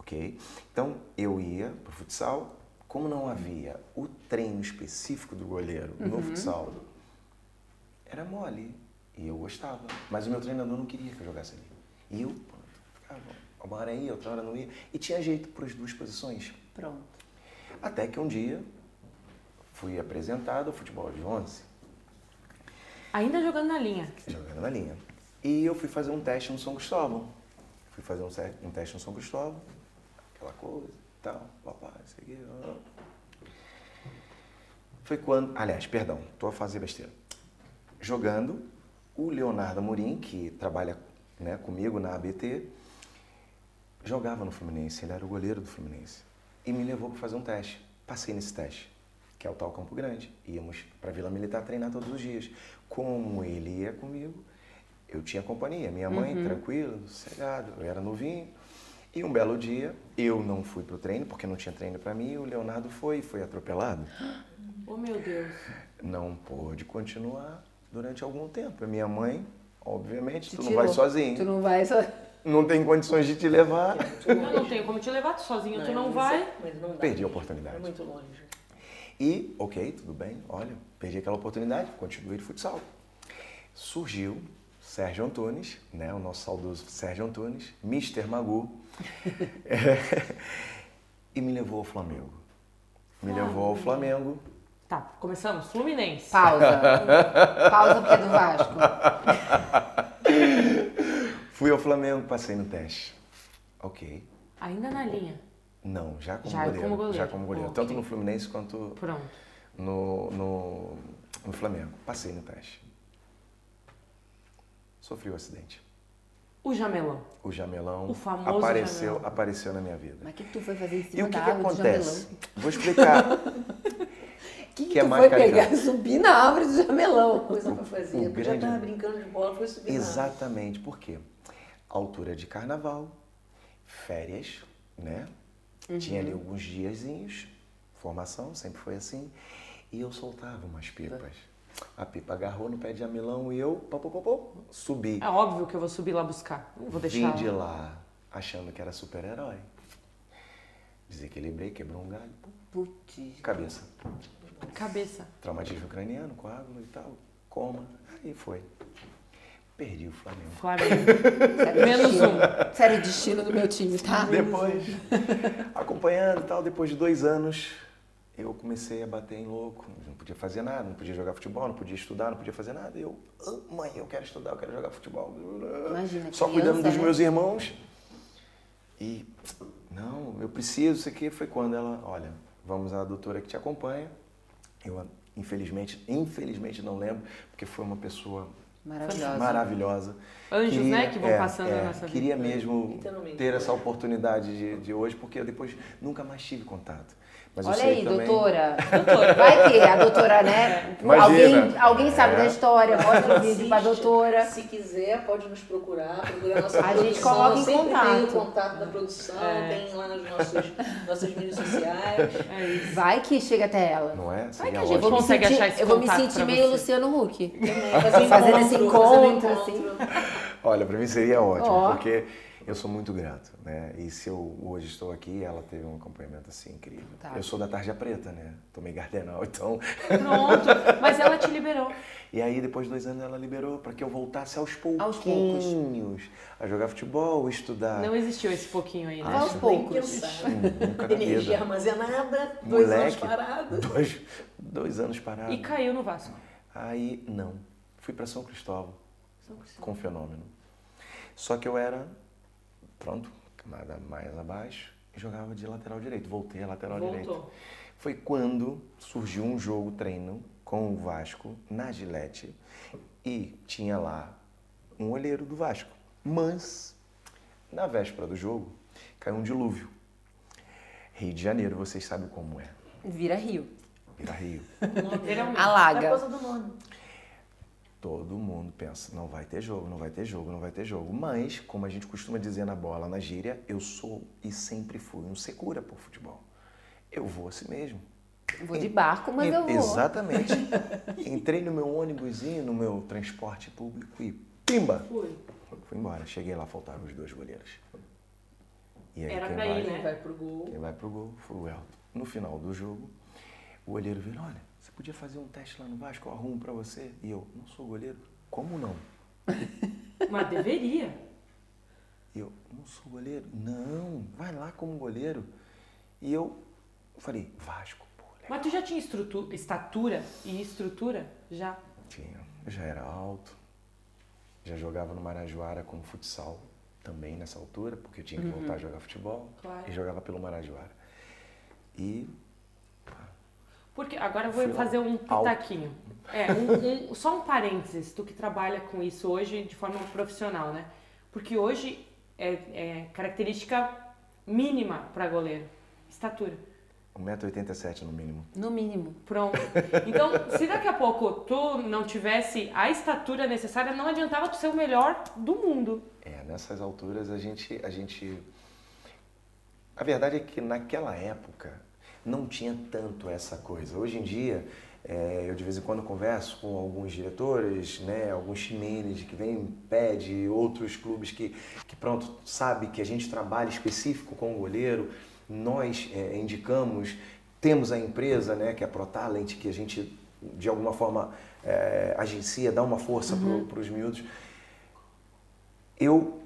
Ok? Então eu ia pro futsal. Como não havia o treino específico do goleiro no futsal, era mole. E eu gostava. Mas o meu treinador não queria que eu jogasse ali. E eu ficava, uma hora ia, outra hora não ia. E tinha jeito para as duas posições. Pronto. Até que um dia fui apresentado ao futebol de 11, Ainda jogando na linha. jogando na linha. E eu fui fazer um teste no São Cristóvão. Fui fazer um, um teste no São Cristóvão, aquela coisa e tal, papai, isso aqui. Foi quando, aliás, perdão, tô a fazer besteira. Jogando, o Leonardo Amorim, que trabalha né, comigo na ABT, jogava no Fluminense, ele era o goleiro do Fluminense. E me levou para fazer um teste. Passei nesse teste, que é o tal Campo Grande. Íamos para Vila Militar treinar todos os dias. Como ele ia comigo, eu tinha companhia. Minha mãe, tranquila, sossegado, eu era novinho. E um belo dia, eu não fui pro treino, porque não tinha treino para mim, e o Leonardo foi e foi atropelado. Oh, meu Deus. Não pôde continuar durante algum tempo. A minha mãe, obviamente, Te tu não tirou. vai sozinho. Tu não vai só. Não tem condições de te levar. Eu não tenho como te levar, tu sozinho tu não mas vai. é- Mas não dá. Perdi a oportunidade. É muito longe. E, ok, tudo bem, olha, perdi aquela oportunidade, continuei de futsal. Surgiu Sérgio Antunes, né, o nosso saudoso Sérgio Antunes, Mr. Magu, é, e me levou ao Flamengo. Me levou ao Flamengo. Tá, começamos. Fluminense. Pausa. Pausa porque é do Vasco. Fui ao Flamengo, passei no teste. Ok. Ainda na linha. Não, já como, Já goleiro, como goleiro. Já como goleiro. Ok. Tanto no Fluminense quanto Pronto. no, no, no Flamengo. Passei no teste. Sofri um acidente. O jamelão. O jamelão O famoso apareceu, jamelão. apareceu na minha vida. Mas o que, tu foi fazer em E cima o que, da que acontece? Vou explicar. Que, Que é mais foi pegar subir na árvore do jamelão? Coisa pra fazer. o Eu já grande- tava brincando de bola, foi subir na Exatamente, por quê? Altura de carnaval, férias, né? Tinha ali alguns diazinhos, formação, sempre foi assim. E eu soltava umas pipas. A pipa agarrou no pé de jamelão e eu, pô, pô, pô, pô, subi. É óbvio que eu vou subir lá buscar. Não vou Vim deixar. de lá achando que era super-herói. Desequilibrei, quebrou um galho, Putz. cabeça. Cabeça. Traumatismo craniano, coágulo e tal, coma. Aí foi. Perdi o Flamengo. Flamengo. Menos um. Sério, o destino do meu time, tá? Depois, acompanhando e tal, depois de dois anos, eu comecei a bater em louco. Não podia fazer nada, não podia jogar futebol, não podia estudar, não podia fazer nada. E eu, "Ah, mãe, eu quero estudar, eu quero jogar futebol. Imagina, Só criança, cuidando dos né? meus irmãos. E, não, eu preciso, isso aqui foi quando ela, olha, vamos à doutora que te acompanha. Eu, infelizmente, infelizmente não lembro, porque foi uma pessoa Maravilhosa. maravilhosa. Anjos, né, que vão passando na nossa vida. Queria mesmo ter essa oportunidade de, de hoje, porque eu depois nunca mais tive contato. Mas Olha aí, também... doutora. Vai que a doutora, né? Imagina. Alguém, alguém sabe É. da história, mostra o vídeo Assiste. pra doutora. Se quiser, pode nos procurar, procurar a nossa A gente produção. coloca em Sempre contato. tem o contato da produção, tem lá nas nossas, nossas mídias sociais. É. Vai que chega até ela. Não é? Vai Seria que a gente consegue sentir, achar esse eu vou me sentir meio você. Luciano Huck. Fazer Fazendo esse encontro, assim. Olha, para mim seria ótimo, Ó. porque eu sou muito grato, né? E se eu hoje estou aqui, ela teve um acompanhamento assim incrível. Tá. Eu sou da Tarja Preta, né? Tomei Gardenal, então... Pronto. Mas ela te liberou. E aí, depois de dois anos, ela liberou para que eu voltasse aos Aos pouquinhos a jogar futebol, estudar. Não existiu esse pouquinho aí, né? Aos poucos. Hum, Energia vida. armazenada, dois anos Moleque, parado. Dois, dois anos parado. E caiu no Vasco. Aí, não. Fui para São Cristóvão São Cristóvão. com fenômeno. Só que eu era, pronto, camada mais abaixo, e jogava de lateral direito. Voltei a lateral direito. Foi quando surgiu um jogo treino com o Vasco na Gillette e tinha lá um olheiro do Vasco. Mas, na véspera do jogo, caiu um dilúvio. Rio de Janeiro, vocês sabem como é. Vira rio. Vira Rio. Literalmente. É Alaga. por causa do nome. Todo mundo pensa, não vai ter jogo, não vai ter jogo, não vai ter jogo. Mas, como a gente costuma dizer na bola, na gíria, eu sou e sempre fui um secura por futebol. Eu vou assim mesmo. Vou de barco, mas En- eu vou. Exatamente. Entrei no meu ônibusinho, no meu transporte público e pimba! Fui. Fui embora. Cheguei lá, faltaram os dois goleiros. E aí Era quem pra vai, ir, né? Quem vai pro gol. Quem vai pro gol foi o Elton. No final do jogo, o olheiro virou, olha, podia fazer um teste lá no Vasco, eu arrumo pra você. E eu, não sou goleiro. Como não? Mas deveria. E eu, não sou goleiro? Não, vai lá como goleiro. E eu falei, Vasco, pô, legal. Mas tu já tinha estrutu- estatura e estrutura? Já. Tinha. Eu já era alto, já jogava no Marajoara como futsal também nessa altura, porque eu tinha que voltar a jogar futebol. Claro. E jogava pelo Marajoara. E Porque agora eu vou Fui fazer um pitaquinho. É, um- um- só um parênteses, tu que trabalha com isso hoje de forma profissional, né? Porque hoje é, é característica mínima para goleiro, estatura. 1,87m no mínimo. No mínimo. Pronto. Então, se daqui a pouco tu não tivesse a estatura necessária, não adiantava tu ser o melhor do mundo. É, nessas alturas a gente, a gente. A verdade é que naquela época não tinha tanto essa coisa. Hoje em dia, é, eu de vez em quando converso com alguns diretores, né, alguns chineses que vêm, pede, outros clubes que, que pronto, sabe que a gente trabalha específico com o goleiro, nós é, indicamos, temos a empresa, né, que é a ProTalent, que a gente de alguma forma é, agencia, dá uma força para os miúdos. Eu,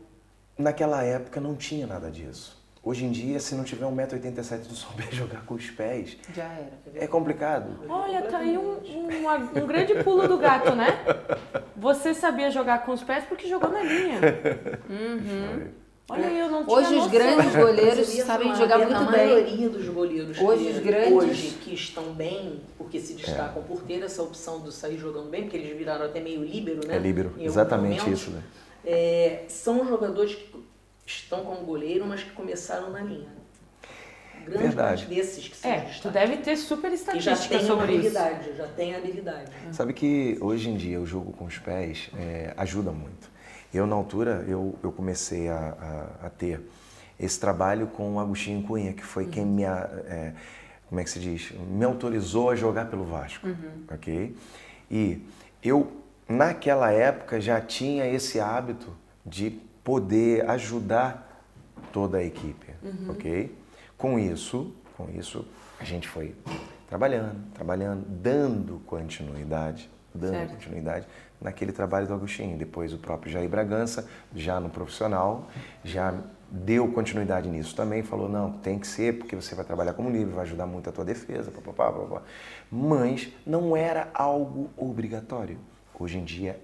naquela época, não tinha nada disso. Hoje em dia, se não tiver 1,87m e não souber jogar com os pés, Já era. é complicado. Olha, tá aí um, um, um grande pulo do gato, né? Você sabia jogar com os pés porque jogou na linha. Olha aí, eu não tinha Hoje os noção. grandes Mas eu goleiros sabem jogar a muito bem. maioria dos goleiros Hoje que, os grandes- hoje que estão bem, porque se destacam por ter essa opção de sair jogando bem, porque eles viraram até meio líbero, né? É líbero, exatamente momentos. isso, né? é, são jogadores que estão como goleiro, mas que começaram na linha. Grande Verdade. desses que são É, tu deve ter super já estatística sobre isso. habilidade, já tem habilidade. Sabe que hoje em dia o jogo com os pés é, ajuda muito. Eu, na altura, eu, eu comecei a, a, a ter esse trabalho com o Agostinho Cunha, que foi quem me, é, como é que se diz, me autorizou a jogar pelo Vasco, ok? E eu, naquela época, já tinha esse hábito de poder ajudar toda a equipe, ok? Com isso, com isso, a gente foi trabalhando, trabalhando, dando continuidade, dando Certo. continuidade naquele trabalho do Agostinho. Depois o próprio Jair Bragança, já no profissional, já deu continuidade nisso também, falou, não, tem que ser, porque você vai trabalhar como livre, vai ajudar muito a tua defesa, papapá, papapá. Mas não era algo obrigatório. Hoje em dia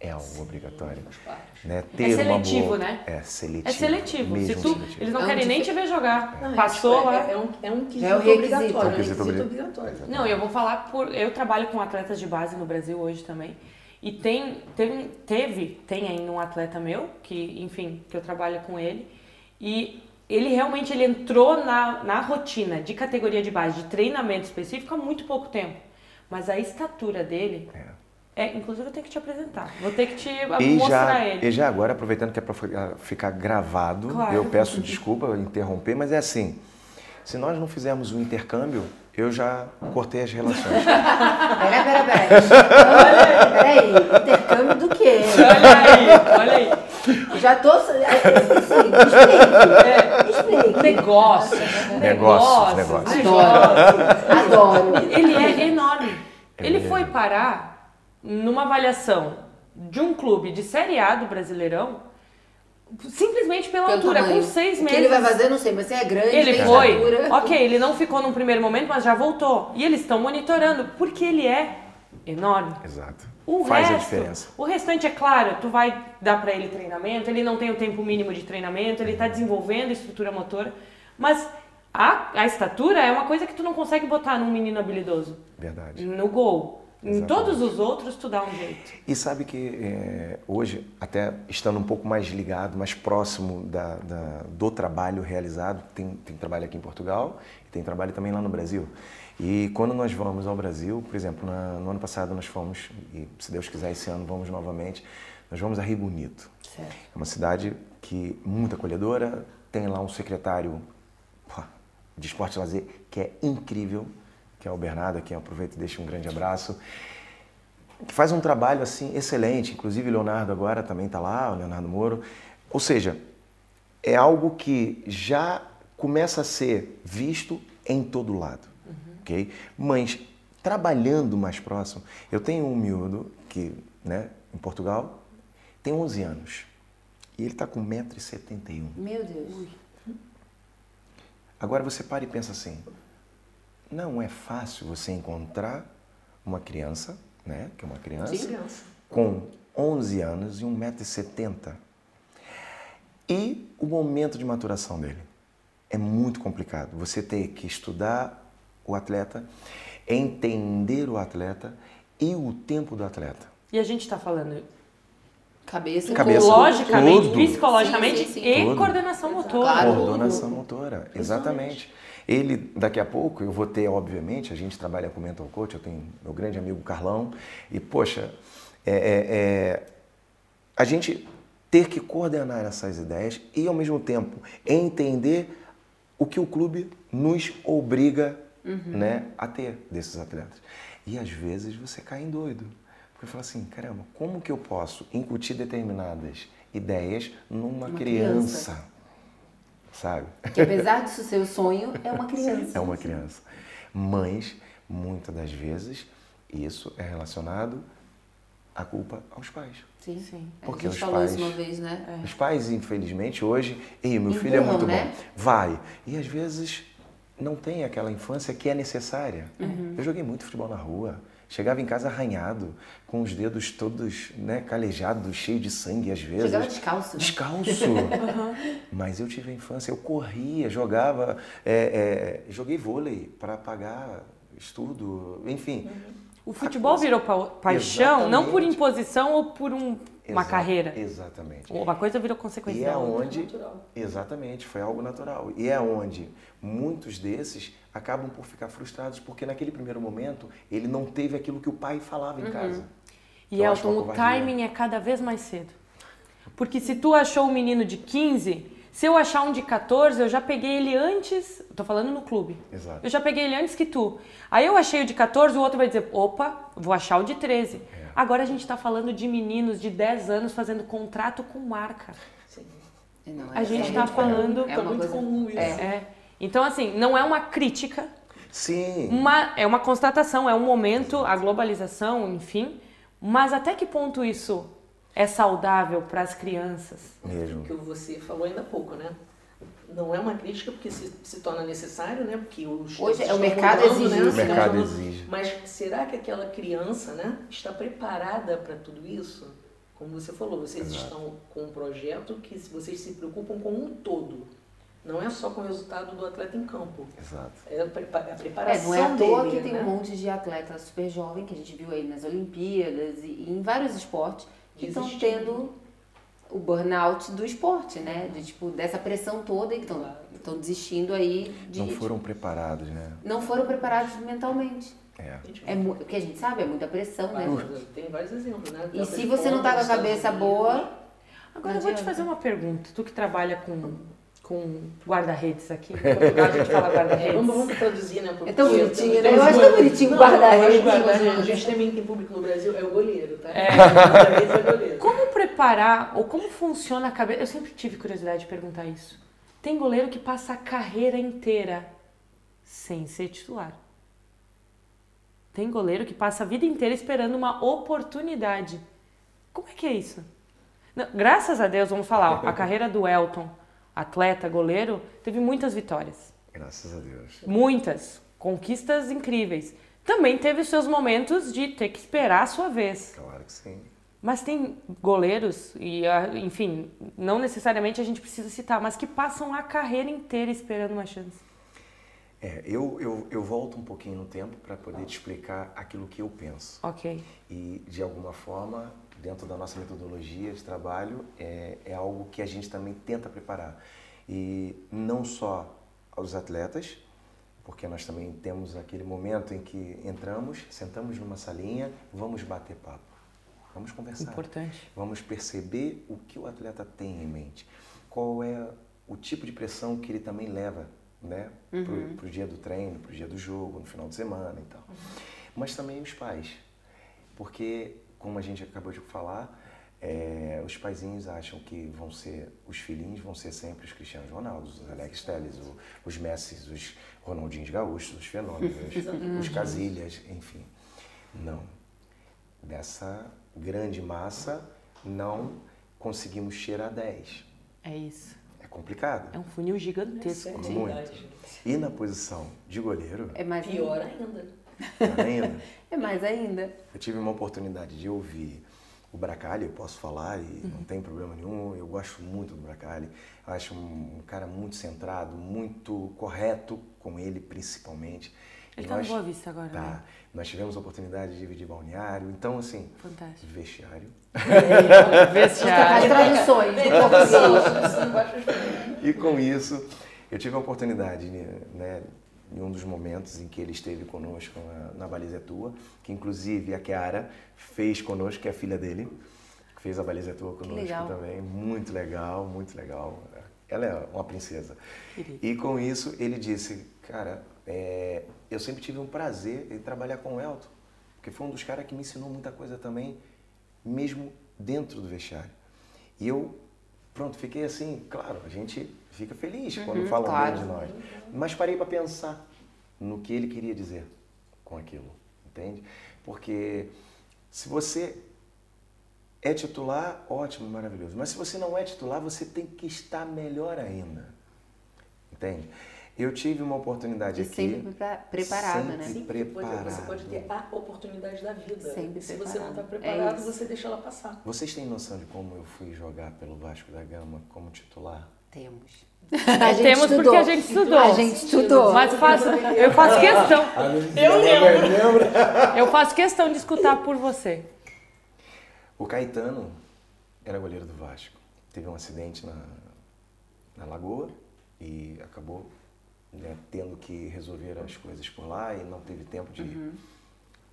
É. é algo obrigatório. Claro. Né? É seletivo, boa- né? É seletivo. É seletivo. Se Mesmo tu, seletivo. eles não É um querem nem dife- te ver jogar. Não, é Passou lá. É, é um, é um quesito É o requisito. obrigatório. É um É um quesito obrigatório. Não, eu vou falar por. Eu trabalho com atletas de base no Brasil hoje também. E tem, teve, teve, tem ainda um atleta meu, que, enfim, que eu trabalho com ele. E ele realmente ele entrou na, na rotina de categoria de base, de treinamento específico há muito pouco tempo. Mas a estatura dele. É, inclusive eu tenho que te apresentar. Vou ter que te E mostrar já, ele. e já agora, aproveitando que é para ficar gravado, Claro. eu peço desculpa interromper, mas é assim, se nós não fizermos um intercâmbio, eu já cortei as relações. Pera, pera, pera. Peraí, intercâmbio do quê? Olha aí, olha aí. Já tô. Assim, explique. Explique. Negócio. Negócios, negócios. Adoro. Adoro. Ele é enorme. É Ele mesmo. foi parar numa avaliação de um clube de Série A do Brasileirão simplesmente pela Pelo altura, tamanho. com seis O meses. que ele vai fazer, não sei, mas você é grande, Ele tem foi. estatura. Ok, ele não ficou num primeiro momento, mas já voltou. E eles estão monitorando, porque ele é enorme. Exato. O Faz resto, a diferença. O restante, é claro, tu vai dar pra ele treinamento, ele não tem o tempo mínimo de treinamento, ele tá desenvolvendo estrutura motora, mas a, a estatura é uma coisa que tu não consegue botar num menino habilidoso. Verdade. No gol. Em Exatamente. todos os outros, tu dá um jeito. E sabe que é, hoje, até estando um pouco mais ligado, mais próximo da, da- do trabalho realizado, tem, tem trabalho aqui em Portugal e tem trabalho também lá no Brasil. E quando nós vamos ao Brasil, por exemplo, na- no ano passado nós fomos, e se Deus quiser esse ano vamos novamente, nós vamos a Rio Bonito. Certo. É uma cidade que muito acolhedora, tem lá um secretário de esporte e lazer que é incrível, que é o Bernardo, aqui eu aproveito e deixo um grande abraço. Que faz um trabalho assim excelente, inclusive o Leonardo agora também está lá, o Leonardo Moro. Ou seja, é algo que já começa a ser visto em todo lado, ok? Mas trabalhando mais próximo, eu tenho um miúdo que, né, em Portugal, tem 11 anos e ele está com 1,71m. Meu Deus. Agora você para e pensa assim: não é fácil você encontrar uma criança, né? Que é uma criança, Criança. com 11 anos e 1,70m. E o momento de maturação dele é muito complicado. Você tem que estudar o atleta, entender o atleta e o tempo do atleta. E a gente tá falando Cabeça, Cabeça, logicamente, tudo. psicologicamente Sim, sim, sim. e Tudo. coordenação motora. Claro. Coordenação motora, exatamente. Ele, daqui a pouco, eu vou ter, obviamente, a gente trabalha com mental coach, eu tenho meu grande amigo Carlão, e, poxa, é, é- é, a gente ter que coordenar essas ideias e, ao mesmo tempo, entender o que o clube nos obriga né, a ter desses atletas. E, às vezes, você cai em doido. Porque fala assim, caramba, como que eu posso incutir determinadas ideias numa Uma criança? criança. Sabe? Que apesar disso ser o sonho, é uma criança. É uma criança. Mas, muitas das vezes, isso é relacionado à culpa aos pais. Sim, Sim. Porque a gente os falou pais- isso uma vez, né? Os pais, infelizmente, hoje, ei, meu filho é Empurram, muito né? bom. Vai. E às vezes não tem aquela infância que é necessária. Uhum. Eu joguei muito futebol na rua. Chegava em casa arranhado, com os dedos todos né, calejados, cheios de sangue às vezes. Chegava descalço. né? Descalço. Mas eu tive a infância, eu corria, jogava, é, é, joguei vôlei para pagar estudo, enfim. O futebol virou pa paixão, não por imposição ou por um, uma Exa carreira. Exatamente. Uma coisa virou consequência e é onde, Exatamente, foi algo natural. E é onde muitos desses acabam por ficar frustrados porque naquele primeiro momento ele não teve aquilo que o pai falava em uhum. casa. E Elton, o timing é cada vez mais cedo. Porque se tu achou um menino de 15, se eu achar um de 14, eu já peguei ele antes. Tô falando no clube. Exato. Eu já peguei ele antes que tu. Aí eu achei o de 14, o outro vai dizer: opa, vou achar o de 13. É. Agora a gente tá falando de meninos de 10 anos fazendo contrato com marca. Sim. Não, é, a gente é tá falando. É, muito coisa... comum isso. É. é. Então, assim, não é uma crítica. Sim. Uma, é uma constatação, é um momento, a globalização, enfim. Mas até que ponto isso é saudável para as crianças. Mesmo. O que você falou ainda há pouco, né? Não é uma crítica porque se, se torna necessário, né? Porque os hoje é o mercado mudando, exige, né? o mercado exige. Mas será que aquela criança, né, está preparada para tudo isso? Como você falou, vocês Exato. estão com um projeto que vocês se preocupam com um todo. Não é só com o resultado do atleta em campo. Exato. É a, preparação é, não é à toa dele, que tem né? um monte de atleta super jovem que a gente viu aí nas Olimpíadas e, e em vários esportes que estão tendo o burnout do esporte, né? De, tipo, dessa pressão toda e que estão desistindo aí de. Não foram preparados, né? Não foram preparados mentalmente. É. é o que a gente sabe, é muita pressão, né? Tem vários exemplos, né? E se você não tá com a cabeça boa. Agora eu vou te fazer uma pergunta. Tu que trabalha com com guarda-redes aqui. Em Portugal a gente fala guarda-redes. Vamos, vamos traduzir, né? Porque é tão bonitinho, né? Eu acho tão bonitinho guarda-redes. a gente também tem público no Brasil, é o goleiro, tá? É. é goleiro. Como preparar, ou como funciona a cabeça... Eu sempre tive curiosidade de perguntar isso. Tem goleiro que passa a carreira inteira sem ser titular. Tem goleiro que passa a vida inteira esperando uma oportunidade. Como é que é isso? Não, graças a Deus, vamos falar, a carreira do Elton atleta, goleiro, teve muitas vitórias. Graças a Deus. Muitas. Conquistas incríveis. Também teve seus momentos de ter que esperar a sua vez. Claro que sim. Mas tem goleiros, e ah, enfim, não necessariamente a gente precisa citar, mas que passam a carreira inteira esperando uma chance. É, eu, eu, eu volto um pouquinho no tempo para poder te explicar aquilo que eu penso. Ok. E, de alguma forma, dentro da nossa metodologia de trabalho, é, é algo que a gente também tenta preparar. E não só aos atletas, porque nós também temos aquele momento em que entramos, sentamos numa salinha, vamos bater papo, vamos conversar. Importante. Vamos perceber o que o atleta tem em mente, qual é o tipo de pressão que ele também leva, né, uhum. para o dia do treino, para o dia do jogo, no final de semana e tal. Uhum. Mas também os pais, porque como a gente acabou de falar, é, os paizinhos acham que vão ser, os filhinhos vão ser sempre os Cristianos Ronaldo, os Alex Telles, os Messi, os Ronaldinhos Gaúchos, os Fenômenos, os Casilhas, enfim. Não. Dessa grande massa, não conseguimos cheirar 10. É isso. É complicado. É um funil gigantesco. É Muito. E na posição de goleiro... É mais pior ainda. Ainda. É mais ainda. Eu tive uma oportunidade de ouvir o Bracali, eu posso falar e uhum. não tem problema nenhum. Eu gosto muito do Bracali. Acho um, cara muito centrado, muito correto com ele, principalmente. Ele está no Boa Vista agora, tá. né? Nós tivemos a oportunidade de dividir balneário, então assim... Fantástico. Vestiário. É, vestiário. As tradições E com isso, eu tive a oportunidade, né, em um dos momentos em que ele esteve conosco na, na Baliza Tua, que inclusive a Chiara fez conosco, que é a filha dele, fez a Baliza Tua conosco também. Muito legal, muito legal. Ela é uma princesa. E com isso ele disse, cara, é, eu sempre tive um prazer em trabalhar com o Elton, porque foi um dos caras que me ensinou muita coisa também, mesmo dentro do vestiário. E eu, pronto, fiquei assim, claro, a gente fica feliz quando uhum, falam claro. bem de nós. Mas parei para pensar no que ele queria dizer com aquilo, entende? Porque se você é titular, ótimo, maravilhoso. Mas se você não é titular, você tem que estar melhor ainda, entende? Eu tive uma oportunidade e aqui. Sempre preparado, sempre né? Sim, preparado. Você pode ter a oportunidade da vida. Sempre Se preparado. você não está preparado, é você deixa ela passar. Vocês têm noção de como eu fui jogar pelo Vasco da Gama como titular? Temos. A Temos estudou. porque a gente estudou. A gente estudou. Mas faço, eu faço questão. Eu lembro. Eu faço questão de escutar por você. O Caetano era goleiro do Vasco. Teve um acidente na, na Lagoa e acabou né, tendo que resolver as coisas por lá e não teve tempo de ir. Uhum.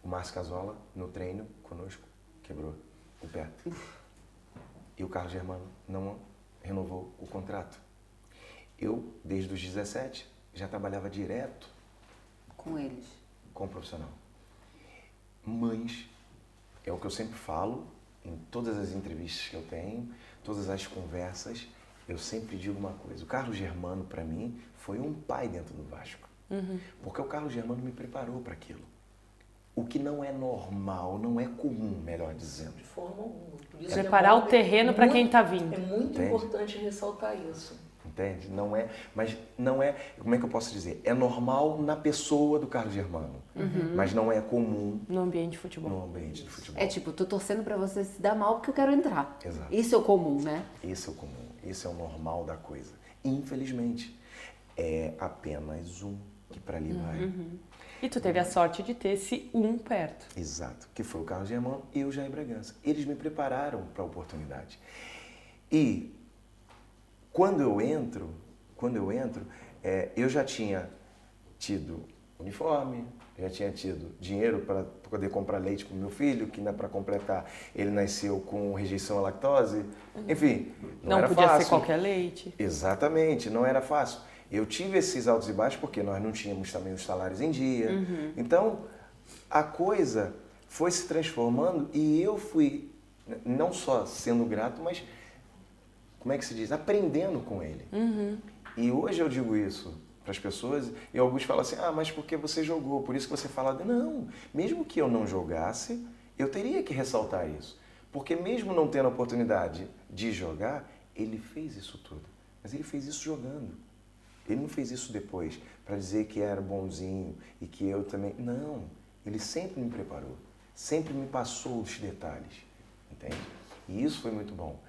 O Márcio Casola, no treino conosco, quebrou o pé. E o Carlos Germano não renovou o contrato. Eu, desde os 17, já trabalhava direto com eles, com o profissional. Mas é o que eu sempre falo em todas as entrevistas que eu tenho, todas as conversas, eu sempre digo uma coisa. O Carlos Germano, para mim, foi um pai dentro do Vasco. Uhum. Porque o Carlos Germano me preparou para aquilo. O que não é normal, não é comum, melhor dizendo. De forma alguma. Preparar é o terreno para quem está vindo. É muito Entende? importante ressaltar isso. Entende? Não é, mas não é, como é que eu posso dizer? É normal na pessoa do Carlos Germano, uhum. mas não é comum no ambiente de futebol. No ambiente de futebol. É tipo, tô torcendo para você se dar mal porque eu quero entrar. Exato. Isso é o comum, né? Isso é o comum. Isso é o normal da coisa. Infelizmente, é apenas um que para ali uhum. vai. E tu teve a sorte de ter esse um perto. Exato, que foi o Carlos Germano e o Jair Bragança. Eles me prepararam para a oportunidade. E quando eu entro, quando eu entro, é, eu já tinha tido uniforme, já tinha tido dinheiro para poder comprar leite para o meu filho, que para completar ele nasceu com rejeição à lactose. Enfim, não, não podia fácil. ser qualquer leite. Exatamente, não era fácil. Eu tive esses altos e baixos porque nós não tínhamos também os salários em dia. Uhum. Então, a coisa foi se transformando e eu fui não só sendo grato, mas como é que se diz? Aprendendo com ele. Uhum. E hoje eu digo isso para as pessoas e alguns falam assim: ah, mas porque você jogou, por isso que você fala. Não, mesmo que eu não jogasse, eu teria que ressaltar isso. Porque mesmo não tendo a oportunidade de jogar, ele fez isso tudo. Mas ele fez isso jogando. Ele não fez isso depois para dizer que era bonzinho e que eu também. Não. Ele sempre me preparou, sempre me passou os detalhes, entende? E isso foi muito bom.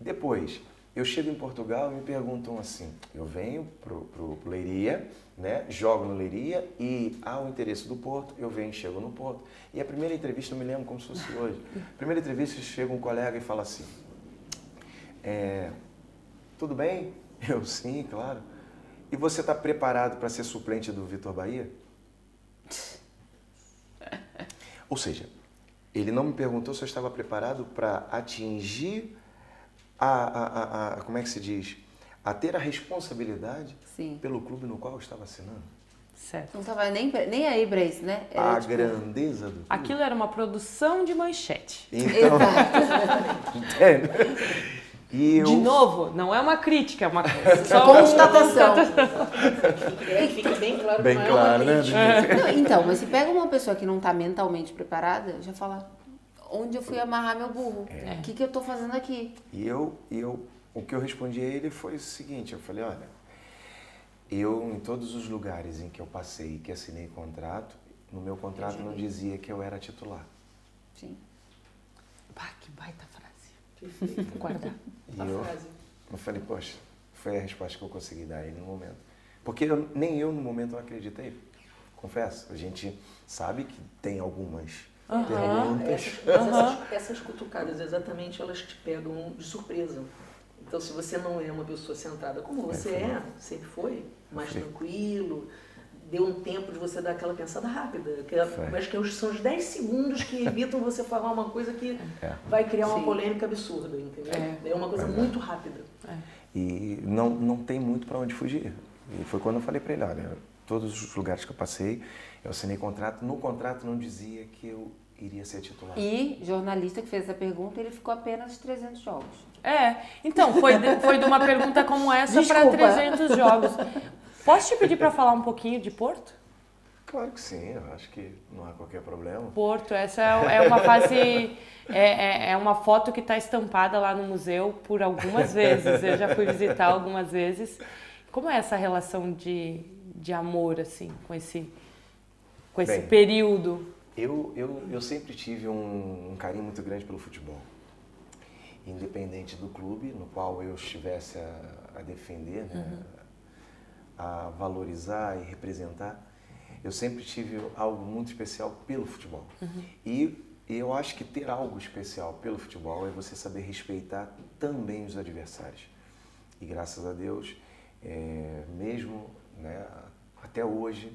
Depois, eu chego em Portugal e me perguntam assim, eu venho para o Leiria, né, jogo no Leiria e há o interesse do Porto, eu venho e chego no Porto. E a primeira entrevista, eu me lembro como se fosse hoje, primeira entrevista chega um colega e fala assim, é, tudo bem? Eu, sim, claro. E você está preparado para ser suplente do Vitor Bahia? Ou seja, ele não me perguntou se eu estava preparado para atingir a, a, a, como é que se diz? A ter a responsabilidade Sim. pelo clube no qual eu estava assinando. Certo. Não estava nem, nem aí para isso, né? Era, a tipo... grandeza do clube. Aquilo era uma produção de manchete. Então, entende? E eu... De novo, não é uma crítica, é uma só constatação. Fica bem claro bem que não claro, é uma né? Não, então, mas se pega uma pessoa que não está mentalmente preparada, já fala, onde eu fui amarrar meu burro. É. O que, que eu estou fazendo aqui? E eu, eu, o que eu respondi a ele foi o seguinte, eu falei, olha, eu em todos os lugares em que eu passei e que assinei contrato, no meu contrato não dizia que eu era titular. Sim. Bah, que baita frase. Vou guardar. E eu, eu falei, poxa, foi a resposta que eu consegui dar a ele no momento. Porque eu, nem eu no momento não acreditei. Confesso, a gente sabe que tem algumas Uhum. Essas, essas, essas, cutucadas, exatamente, elas te pegam de surpresa. Então, se você não é uma pessoa centrada como você é, sempre foi, mais tranquilo, deu um tempo de você dar aquela pensada rápida. Que é, mas que são os 10 segundos que evitam você falar uma coisa que é. vai criar uma Sim. polêmica absurda, entendeu? É, é uma coisa muito rápida. É. E não, não tem muito para onde fugir. E foi quando eu falei para ele, olha, todos os lugares que eu passei, eu assinei contrato, no contrato não dizia que eu iria ser titular. E jornalista que fez essa pergunta, ele ficou apenas 300 jogos. É, então, foi de, foi de uma pergunta como essa para 300 jogos. Posso te pedir para falar um pouquinho de Porto? Claro que sim, eu acho que não há qualquer problema. Porto, essa é, é uma fase, é, é, é uma foto que está estampada lá no museu por algumas vezes. Eu já fui visitar algumas vezes. Como é essa relação de, de amor, assim, com esse, com esse Bem, período? Eu, eu, eu sempre tive um, um carinho muito grande pelo futebol. independente do clube no qual eu estivesse a, a defender, né? uhum. A valorizar e representar, eu sempre tive algo muito especial pelo futebol. Uhum. E eu acho que ter algo especial pelo futebol é você saber respeitar também os adversários. E graças a Deus, é, mesmo né, até hoje,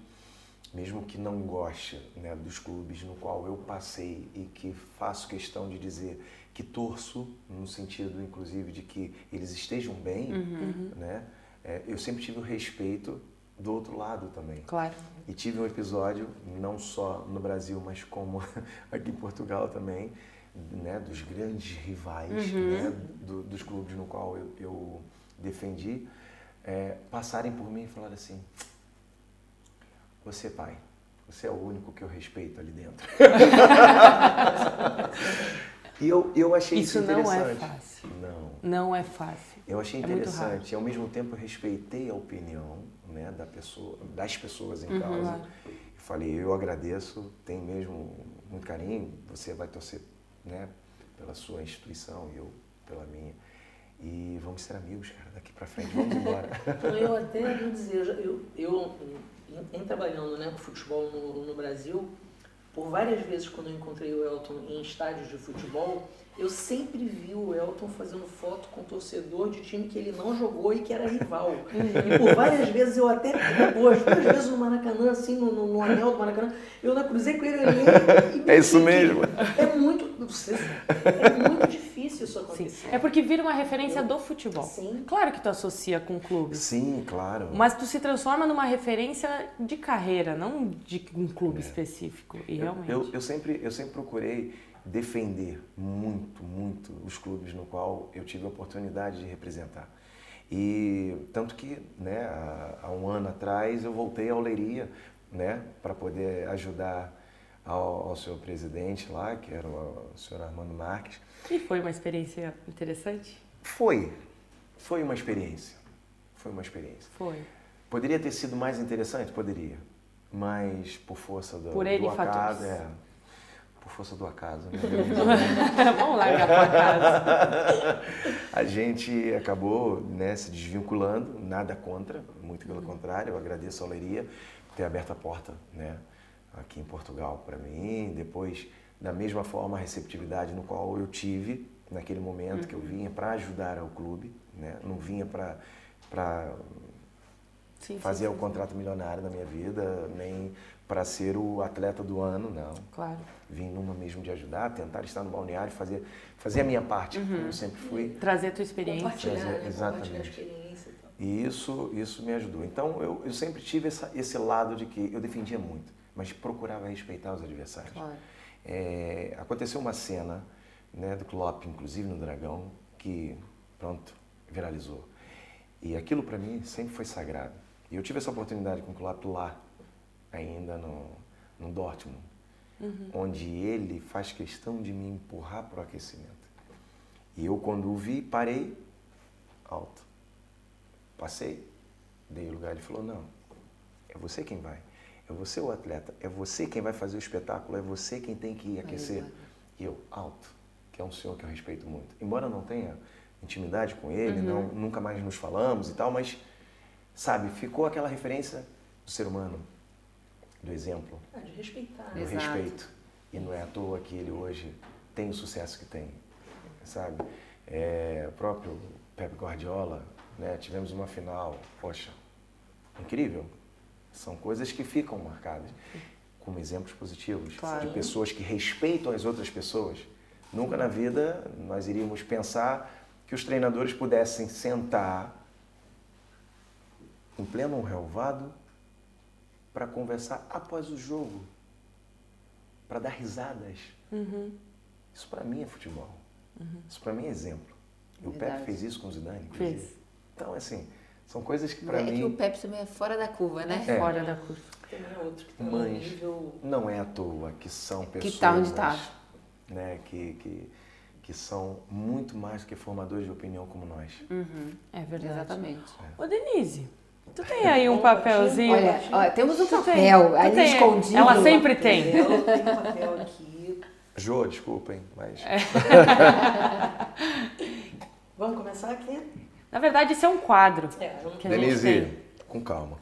mesmo que não goste né, dos clubes no qual eu passei e que faço questão de dizer que torço, no sentido inclusive de que eles estejam bem, uhum. né, é, eu sempre tive o respeito do outro lado também. Claro. E tive um episódio, não só no Brasil, mas como aqui em Portugal também, né, dos grandes rivais, uhum. né, do, dos clubes no qual eu, eu defendi, é, passarem por mim e falarem assim: Você, pai, você é o único que eu respeito ali dentro. e eu, eu achei isso, isso interessante. Isso não é fácil. Não. Não é fácil. Eu achei é interessante. E ao mesmo tempo eu respeitei a opinião né, da pessoa, das pessoas em uhum. causa. Eu falei, eu agradeço, tem mesmo muito carinho, você vai torcer né, pela sua instituição e eu pela minha. E vamos ser amigos, cara, daqui para frente, vamos embora. eu até vou dizer, eu, eu em, em trabalhando né, com futebol no, no Brasil, por várias vezes quando eu encontrei o Elton em estádios de futebol, eu sempre vi o Elton fazendo foto com torcedor de time que ele não jogou e que era rival. e por várias vezes eu até, duas, duas vezes no Maracanã, assim, no, no, no anel do Maracanã, eu na cruzei com ele ali. E é isso mesmo. É muito, é muito difícil isso acontecer. Sim. É porque vira uma referência eu, do futebol. Sim. Claro que tu associa com o clube. Sim, claro. Mas tu se transforma numa referência de carreira, não de um clube é. específico. E eu, realmente. Eu, eu, sempre, eu sempre procurei defender muito, muito os clubes no qual eu tive a oportunidade de representar. E tanto que, né, há, há um ano atrás eu voltei à Oleiria, né, para poder ajudar ao, ao seu presidente lá, que era o, o senhor Armando Marques. E foi uma experiência interessante? Foi, foi uma experiência, foi uma experiência. Foi. Poderia ter sido mais interessante? Poderia, mas por força do, por do acaso, é, por força do acaso. Né? Vamos largar para casa. a gente acabou né, se desvinculando, nada contra, muito pelo contrário. Eu agradeço a por ter aberto a porta né, aqui em Portugal para mim. Depois, da mesma forma, a receptividade no qual eu tive naquele momento uhum. que eu uhum. vinha para ajudar ao clube, né? não vinha para fazer sim, sim, o contrato milionário na minha vida, nem para ser o atleta do ano, não. Claro. Vim numa mesmo de ajudar, tentar estar no balneário, fazer, fazer a minha parte, uhum. como eu sempre fui. Trazer a tua experiência. Trazer, né? Exatamente. E isso, isso me ajudou. Então, eu, eu sempre tive essa, esse lado de que eu defendia muito, mas procurava respeitar os adversários. Claro. É, aconteceu uma cena né, do Klopp, inclusive no Dragão, que, pronto, viralizou. E aquilo para mim sempre foi sagrado. E eu tive essa oportunidade com o Klopp lá, ainda no, no Dortmund, uhum. onde ele faz questão de me empurrar para o aquecimento. E eu, quando o vi, parei alto. Passei, dei o lugar. Ele falou: Não, é você quem vai. É você o atleta. É você quem vai fazer o espetáculo. É você quem tem que aquecer. E eu, alto, que é um senhor que eu respeito muito. Embora eu não tenha intimidade com ele, uhum. não, nunca mais nos falamos e tal, mas, sabe, ficou aquela referência do ser humano do exemplo. Ah, de respeitar. Do Exato. respeito. E não é à toa que ele hoje tem o sucesso que tem, sabe? É, o próprio Pep Guardiola, né? Tivemos uma final, poxa, incrível. São coisas que ficam marcadas como exemplos positivos claro. de pessoas que respeitam as outras pessoas. Nunca na vida nós iríamos pensar que os treinadores pudessem sentar em pleno relvado para conversar após o jogo, para dar risadas. Uhum. Isso para mim é futebol. Uhum. Isso para mim é exemplo. E o Pepe fez isso com o Zidane. Fez. Então, assim, são coisas que para é mim... É que o Pepe também é fora da curva, né? É. Fora da curva. É outro que tá Mas nível... não é à toa que são pessoas... Que tá onde tá. Né, que, que, que são muito mais do que formadores de opinião como nós. Uhum. É verdade. Exatamente. É. Ô, Denise, Tu tem aí um papelzinho? Olha, olha temos um papel ali escondido. Ela sempre tem. Eu tenho um papel aqui. Jô, desculpem, mas. É. Vamos começar aqui? Na verdade, isso é um quadro. É, Denise, tem. Com calma.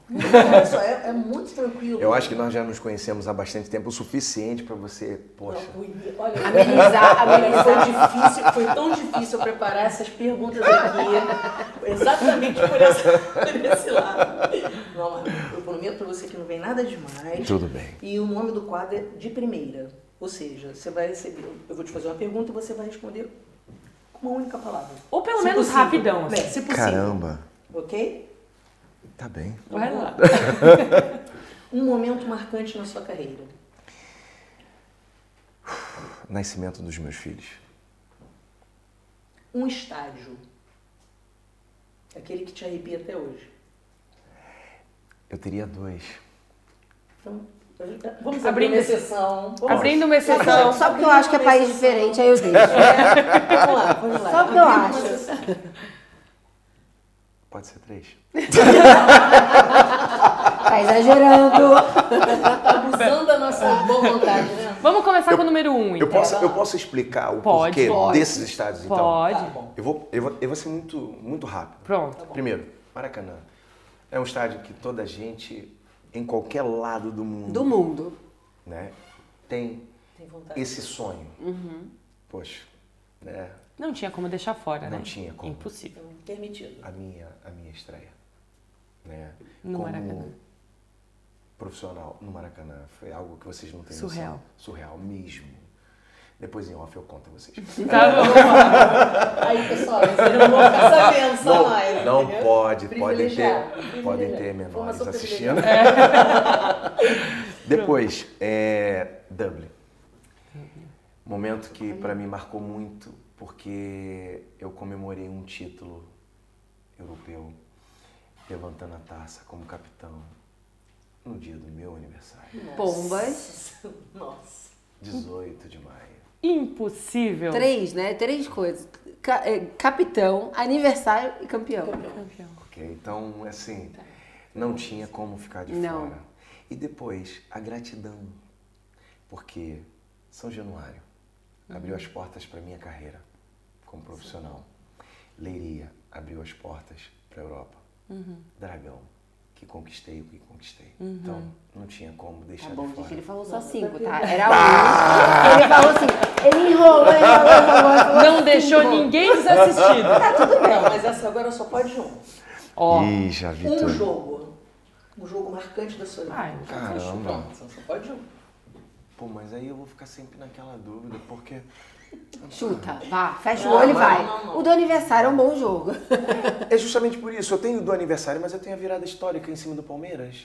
É, é muito tranquilo. Eu acho que nós já nos conhecemos há bastante tempo, o suficiente para você, poxa. Não, olha, Amenizar, amenizar. foi difícil, foi tão difícil eu preparar essas perguntas aqui, exatamente por, essa, por esse lado. Não, eu prometo pra você que não vem nada demais. Tudo bem. E o nome do quadro é de primeira. Ou seja, você vai receber, eu vou te fazer uma pergunta e você vai responder com uma única palavra. Ou pelo Se menos possível. rapidão. É, assim. se possível. Caramba, Ok? Tá bem. Vai lá. Um momento marcante na sua carreira. Nascimento dos meus filhos. Um estágio. Aquele que te arrepia até hoje. Eu teria dois. Então, vamos abrir Abrindo- uma exceção. Vamos Abrindo uma exceção. só porque eu acho que é país diferente, aí eu deixo. Vamos lá, vamos lá. Só porque eu acho. Pode ser três? Tá exagerando. Abusando da nossa boa vontade, né? Vamos começar com o número um, Eu então. posso, eu posso explicar o Pode, porquê pode. desses estádios, então? Pode. Tá bom. Eu vou, eu, vou, eu vou ser muito, muito rápido. Pronto. Primeiro, Maracanã. É um estádio que toda gente, em qualquer lado do mundo, Do mundo. né, tem Tem vontade. esse sonho. Poxa, né, Não tinha como deixar fora, né? Não tinha como. Impossível. Então, permitido. a minha, a minha estreia. Né, No como Maracanã. profissional no Maracanã. Foi algo que vocês não têm Surreal. noção. Surreal mesmo. Depois em off eu conto a vocês. Tá bom. Aí, pessoal, vocês não vão ficar sabendo só Não, mais. não entendeu? pode, podem ter, podem ter menores assistindo. privilegiada. Depois, é, Dublin. Momento que para mim marcou muito, porque eu comemorei um título europeu, levantando a taça como capitão, no dia do meu aniversário, Pombas. Nossa. 18 de maio. Impossível. Três, né? Três coisas. Ca- é, capitão, aniversário e campeão. Campeão. Ok? Então, assim, não tinha como ficar de Não. fora. E depois, a gratidão, porque São Januário abriu as portas para minha carreira como profissional. Leiria abriu as portas para a Europa. Dragão, que conquistei o que conquistei. Então, não tinha como deixar Tá bom, de gente, fora. ele falou só cinco, tá? Era um. Ele falou assim, ele enrolou, enrolou, enrolou. ele falou Não cinco. deixou ninguém desassistido. Não, mas essa agora só pode um. Ó, Ih, já vi Um tudo. jogo. Um jogo marcante da sua vida. Ai, Caramba. Pronto, só pode um. Pô, mas aí eu vou ficar sempre naquela dúvida, porque Chuta, vá, fecha o Não, olho e vai. não, não. O do aniversário é um bom jogo. é justamente por isso. Eu tenho do aniversário, mas eu tenho a virada histórica em cima do Palmeiras.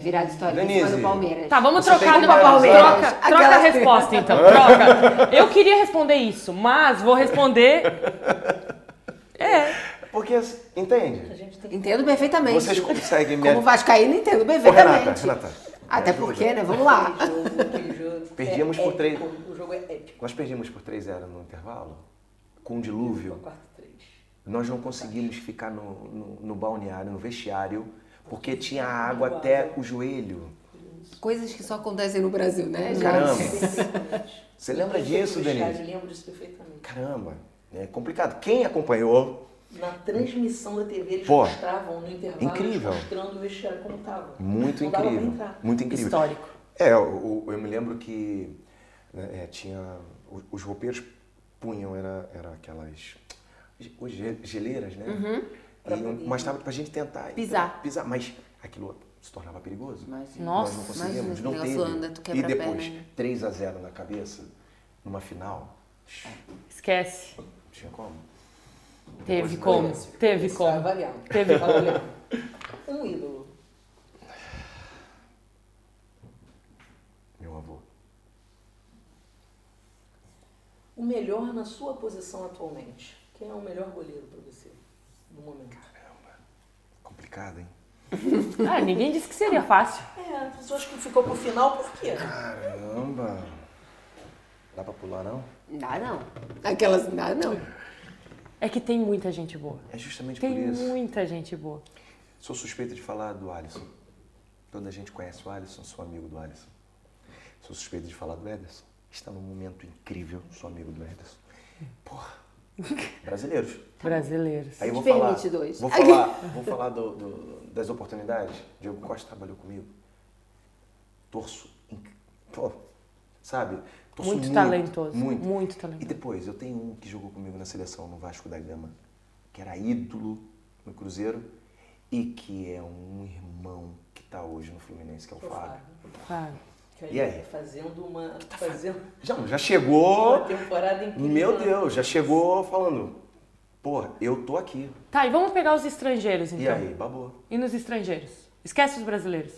Virada histórica em cima Denise. do Palmeiras. Tá, vamos Você trocar no analisar. Troca, troca Aquela- a resposta, então. Troca. Eu queria responder isso, mas vou responder. É. Porque, entende? A gente tem Entendo perfeitamente. Vocês conseguem me... Como vascaíno, entendo Ô, perfeitamente. Renata, Renata. Até porque, né? Vamos lá. Aquele jogo, aquele jogo. Perdíamos é por três. épico, O jogo é épico. Nós perdimos por 3 0 no intervalo, com um Foi dilúvio. 4-3. Nós não conseguimos ficar no, no, no balneário, no vestiário, porque tinha água até o joelho. Coisas que só acontecem no Brasil, né? gente? Caramba. Perfeitamente. Você lembra Eu disso, Denise? Lembro disso perfeitamente. Caramba, é complicado. Quem acompanhou, Na transmissão da TV, eles Pô, mostravam no intervalo, incrível. mostrando o vestiário como tava. muito Não incrível. Muito incrível. Histórico. É, o- eu me lembro que né, é, tinha. Os roupeiros punham, era, era aquelas. os ge- geleiras, né? Pra E um- mas tava pra gente tentar. Pisar. Pisar. Mas aquilo se tornava perigoso. Imagina. Nossa, Nós não conseguimos, não teve. anda, e a depois, perna, né? 3 a 0 na cabeça, numa final, Esquece. não tinha como. Teve Depois- como. Teve é como. variável. Teve como. Variável. Um ídolo. Meu avô. O melhor na sua posição atualmente. Quem é o melhor goleiro pra você no momento? Complicado, hein? Ah, ninguém disse que seria fácil. É, as pessoas que ficou pro final, por quê? Caramba! Dá pra pular, não? Dá não. Aquelas, dá não. É que tem muita gente boa. É justamente Tem por isso. muita gente boa. Sou suspeito de falar do Alisson. Toda a gente conhece o Alisson, sou amigo do Alisson. Sou suspeito de falar do Ederson. Está num momento incrível. Sou amigo do Ederson. Porra. Brasileiros. Brasileiros. Aí eu vou falar, vou falar, vou falar do- do- das oportunidades. Diego Costa trabalhou comigo. Torço. Pô, sabe? Torço Muito talentoso, Muito. muito E talentoso. depois, eu tenho um que jogou comigo na seleção no Vasco da Gama, que era ídolo no Cruzeiro e que é um irmão que tá hoje no Fluminense, que é o Fábio. Claro. E aí? Fazendo uma. Fazendo Já, já chegou. uma temporada incrível. Meu né? Deus, já chegou falando. Pô, eu tô aqui. Tá, e vamos pegar os estrangeiros, então. E aí, babou. E nos estrangeiros? Esquece os brasileiros.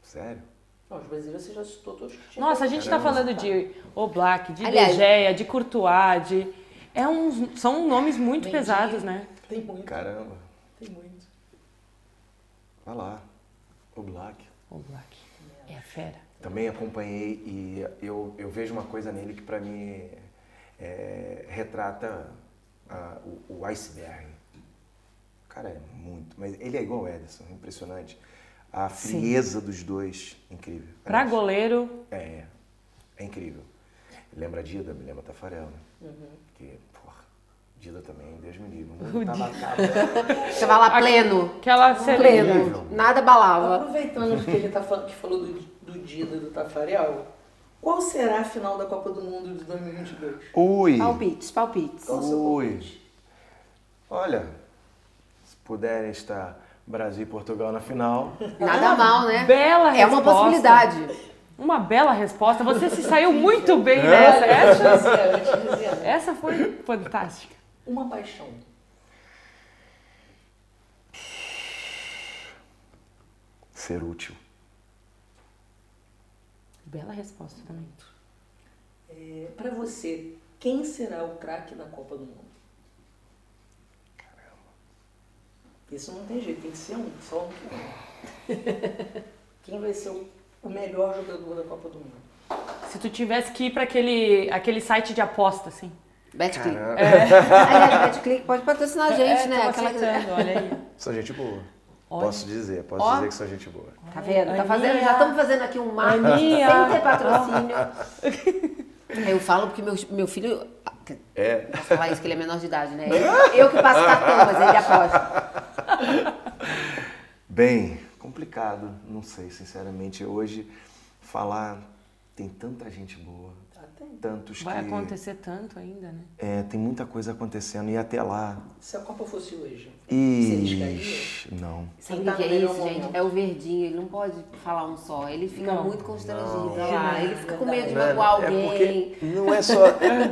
Sério? Não, os brasileiros você já citou todos que tinham. Nossa, a gente tá Caramba. falando de Oblak, de Aliás- De Courtois, de... É uns, são nomes muito pesados, né? Tem muito. Caramba. Tem muito. Vai lá. O Black. Oblak. É fera. Também acompanhei e eu, eu vejo uma coisa nele que pra mim é, retrata a- o, o iceberg. O cara é muito, mas ele é igual o Ederson, impressionante. A Sim. frieza dos dois, incrível. Pra Aliás, goleiro, É, é incrível. Lembra a Dida, me lembra Tafarel, né? Uhum. Que, porra, Dida também, Deus me livre. O tava. Você vai lá pleno. aquela. Pleno. Nada balava. Aproveitando que ele tá falando, que falou do, do Dida e do Tafarel, qual será a final da Copa do Mundo de 2022? Ui! Palpites, palpites. Qual Ui. palpite? Olha, se puderem estar Brasil e Portugal na final, Nada mal, né? Bela É uma resposta. possibilidade. Uma bela resposta. Você se saiu muito bem É? nessa. Olha, Essa, essa foi fantástica. Uma paixão. ser útil. Bela resposta também. É, pra você, quem será o craque da Copa do Mundo? Isso não tem jeito, tem que ser um, só um. Quem vai ser o, melhor jogador da Copa do Mundo? Se tu tivesse que ir pra aquele, aquele site de aposta, assim. Betclick. Caramba. Aliás, Betclick pode patrocinar a gente, É, né? Aquela... olha aí. São gente boa. Olha. Posso dizer, posso Ó. dizer que são gente boa. Tá vendo? Tá fazendo, já estamos fazendo aqui um marketing sem ter patrocínio. Eu falo porque meu, meu filho. É. Posso falar isso que ele é menor de idade, né? Eu que passo cartão, mas ele aposta. Bem, complicado, não sei, sinceramente. Hoje, falar, tem tanta gente boa. Tantos Vai que... acontecer tanto ainda, né? É, tem muita coisa acontecendo e até lá. Se a Copa fosse hoje, você? Ixi, não. Sabe o tá é isso, gente? É o verdinho, ele não pode falar um só. Ele fica Não. muito constrangido. Não. lá. Ele fica com medo de Não é- magoar é alguém. porque não é só.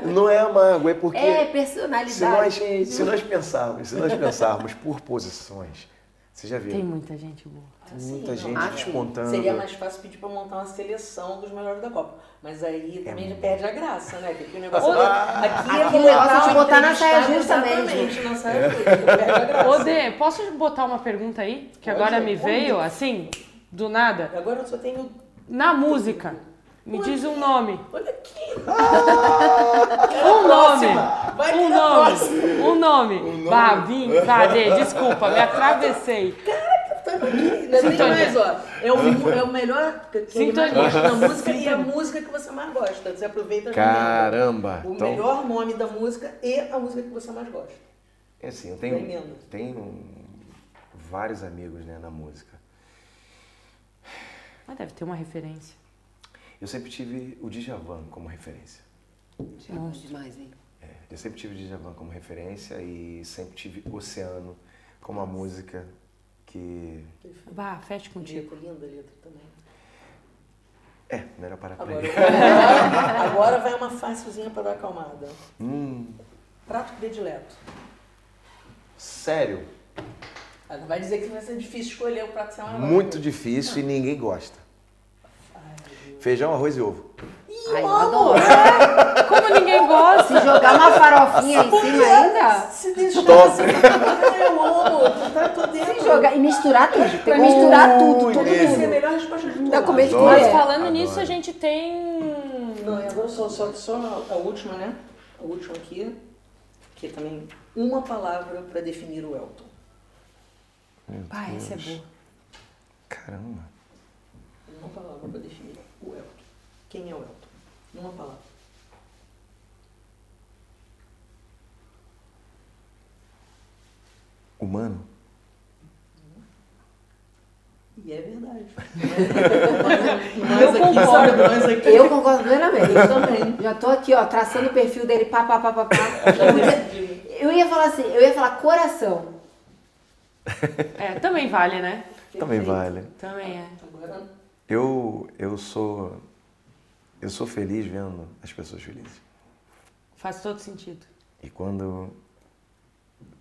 Não é a mágoa, é porque. É se, personalidade nós, mesmo. se nós pensarmos, se nós pensarmos por posições, você já viu? Tem muita gente boa. Tem Assim, muita gente Ah, sim. despontando. Seria mais fácil pedir pra montar uma seleção dos melhores da Copa. Mas aí também já perde a graça, né? Que aqui o negócio Ô, é... Aqui é aqui o negócio é te botar na saia justa Exatamente, mesmo. na saia justa. Perde a graça. Ô, Dê, posso botar uma pergunta aí? Que Pode, agora me veio, assim, do nada. Agora eu só tenho... Na música, me diz um nome. Olha aqui. Um nome. Vai Um ter a nome. Um nome. Vá, vim, vá, Dê, desculpa, me atravessei. Tá aqui. Ainda tem Sintonia. mais, ó. É o, é o melhor que mais Sintonia. gosta da música e a música que você mais gosta. Você aproveita Caramba! O Então, melhor nome da música e a música que você mais gosta. é assim, eu tenho, tenho vários amigos né, na música. Mas deve ter uma referência. Eu sempre tive o Djavan como referência. É bom demais, hein? É, eu sempre tive o Djavan como referência e sempre tive Oceano como a música que... Vá, feche contigo. Linda letra também. É, melhor parar pra Agora, ele. agora, agora vai uma facilzinha pra dar acalmada. Hum, Prato predileto. sério, vai dizer que vai ser difícil escolher o prato que você mais muito difícil e ninguém gosta. Feijão, arroz e ovo. Ai, eu adoro. Como ninguém gosta. Se jogar uma farofinha em cima ainda, Se deixar, Top. você tá, eu amo. Tá tudo dentro. se jogar e misturar tudo. Pra misturar tudo, tudo, delícia. Essa é a tudo. melhor resposta de todas. comer de Adoro. Mas falando Adoro. nisso, a gente tem. Não, e agora só, só, só a última, né? A última aqui, que é também uma palavra para definir o Elton. Meu Ah, essa é Deus. boa. Caramba. Uma palavra para definir o Elton. Quem é o Elton? Uma palavra. Humano. E é verdade. eu, concordo, eu concordo plenamente. Eu também. Já tô aqui, ó, traçando o perfil dele, pá, pá, pá, pá, pá. Eu ia falar assim, eu ia falar coração. É, também vale, né? Também Perfeito. vale. Também é. Agora eu, eu sou eu sou feliz vendo as pessoas felizes. Faz todo sentido. E quando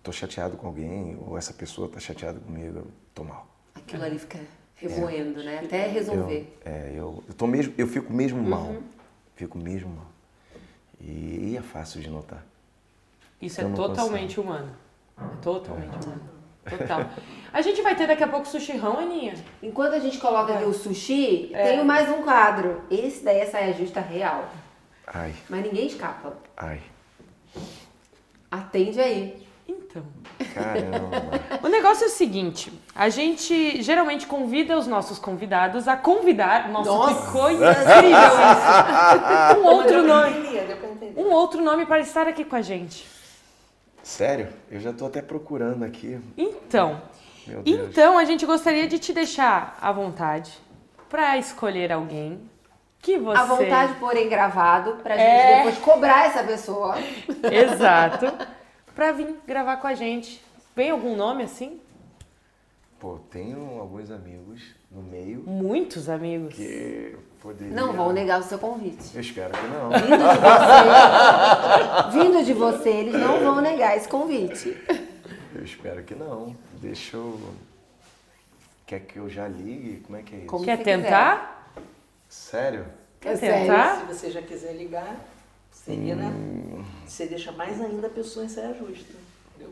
tô chateado com alguém ou essa pessoa tá chateada comigo, eu tô mal. Aquilo ali fica remoendo, né? Até resolver. Eu, é, eu, eu tô mesmo, eu fico mesmo mal. Fico mesmo mal. E, e é fácil de notar. Isso Eu é totalmente humano. É totalmente humano. Total. A gente vai ter daqui a pouco sushi rão, Aninha. Enquanto a gente coloca aqui o sushi, É. tenho mais um quadro. Esse daí é saia justa real. Ai, Mas ninguém escapa. ai, Atende aí. Então. caramba. O negócio é o seguinte: a gente geralmente convida os nossos convidados a convidar. Nossa, Nossa. que coisa incrível isso! Um outro nome. Um outro nome para estar aqui com a gente. Sério? Eu já tô até procurando aqui. Então, então a gente gostaria de te deixar à vontade para escolher alguém que você. À vontade, porém gravado, pra gente É. depois cobrar essa pessoa. Exato. Pra vir gravar com a gente. Vem algum nome assim? Pô, tenho alguns amigos no meio Muitos amigos. que poderia... Não vão negar o seu convite. Eu espero que não. Vindo de você, vindo de você, eles não vão negar esse convite. Eu espero que não. Deixa eu... Quer que eu já ligue? Como é que é isso? Como Quer tentar? Sério? Quer sério? tentar? Se você já quiser ligar, seria, né? Você deixa mais ainda a pessoa em saia justa.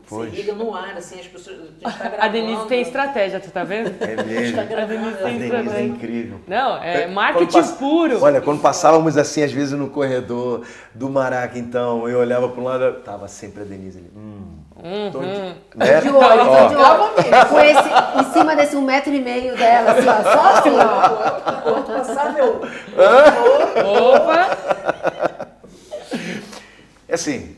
Pois. liga no ar, assim, as pessoas. A, gente tá A Denise tem estratégia, tu tá vendo? É mesmo. Tá gravando, A Denise A tem Denise é incrível. Não, é Quando marketing pass- puro. Olha, quando passávamos assim, às vezes no corredor do Maraca, então, eu olhava para um lado, tava sempre a Denise ali. Hum, tô de, né? De olho, Ó, tô de olho. Com esse, em cima desse um metro e meio dela, assim, ó, só assim, ó. Quanto passar, meu. Opa! É assim,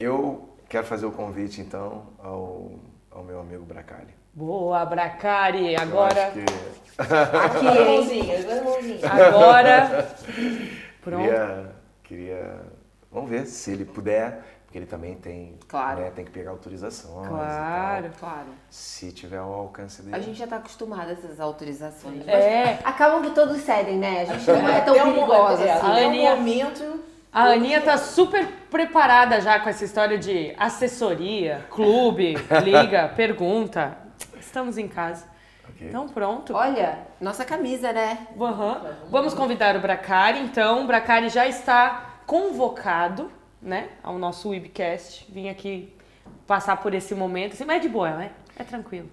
eu quero fazer o convite, então, ao, ao meu amigo Bracali. Boa, Bracari. Eu Agora, acho que Aqui, As hein? mãozinhas, as mãozinhas. agora. Pronto. queria, queria... Vamos ver se ele puder, porque ele também tem, Claro. né, tem que pegar autorizações e Claro. Claro. Se tiver ao alcance dele. A gente já tá acostumado a essas autorizações. É. Acabam que todos cedem, né? A gente não é tão um- perigosa é, assim. A até um momento. A Aninha tá super preparada já com essa história de assessoria, clube, liga, pergunta. Estamos em casa. Ok. Então pronto. Olha, nossa camisa, né? Aham. Vamos convidar o Bracari, então. O Bracari já está convocado, né, ao nosso webcast. Vim aqui passar por esse momento. Assim, mas é de boa, né? É tranquilo.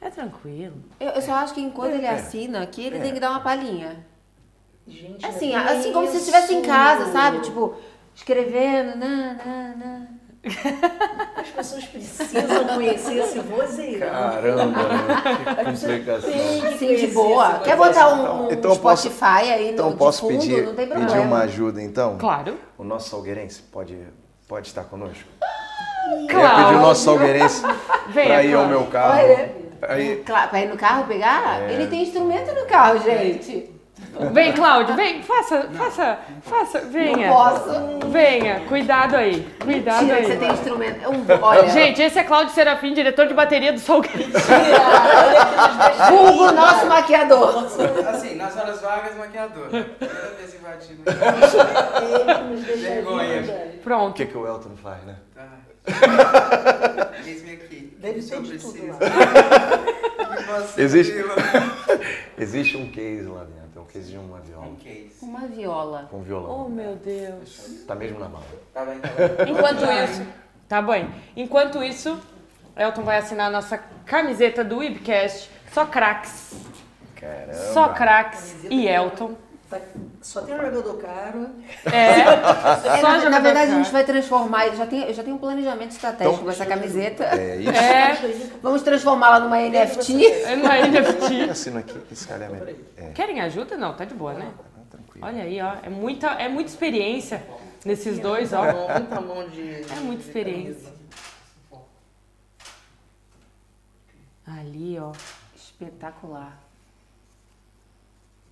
É tranquilo. Eu, eu só acho que enquanto ele assina aqui, ele tem que dar uma palhinha. Gente, Assim, é assim como se estivesse em casa, sabe? Tipo, escrevendo, na, na, na. As pessoas precisam conhecer esse vozeirão. Caramba, que As pessoas complicação. que Sim, de boa. Quer botar um, um Então eu posso- Spotify aí no Então de posso fundo? pedir, não tem pedir problema. uma ajuda, então? Claro. O nosso salgueirense pode, pode estar conosco? Eu ia Claro. pedir o nosso salgueirense para ir ao meu carro. Olha. Aí, Claro, pra ir no carro pegar? Ele tem instrumento no carro, gente. Vem, Cláudio, vem, faça, faça, faça, venha. Não posso. Venha, cuidado aí, cuidado Tira aí. que você tem instrumento. É um, olha, Gente, esse é Cláudio Serafim, diretor de bateria do Salgueiro. vulgo nosso maquiador. Assim, nas horas vagas, maquiador. Primeira vez deixa Vergonha. linda. o Pronto. que, que o Elton faz, né? Tá. Eis-me aqui. Deve O que ser eu de tudo lá. Existe-? Existe um case lá dentro, é case de uma viola. Um case. Uma viola. Com Oh, violão. meu Deus. Tá mesmo na mala. Tá bem, tá bem. Enquanto isso, tá bem. Enquanto isso, Elton vai assinar a nossa camiseta do Webcast. Só craques. Caramba. Só craques e Elton. Tá- Só tem um jogador caro. É. É, Só na, na verdade, a caro. gente vai transformar. Eu já tenho, eu já tenho um planejamento estratégico Então- com essa camiseta. É isso. É. Vamos transformá-la numa NFT. É uma NFT. Assino aqui, esse cara é. É, Querem ajuda? Não, tá de boa, né? tá tranquilo. Olha aí, ó. É muita, é muita experiência nesses dois, ó. Muita mão, de. É muita experiência. Ali, ó. Espetacular.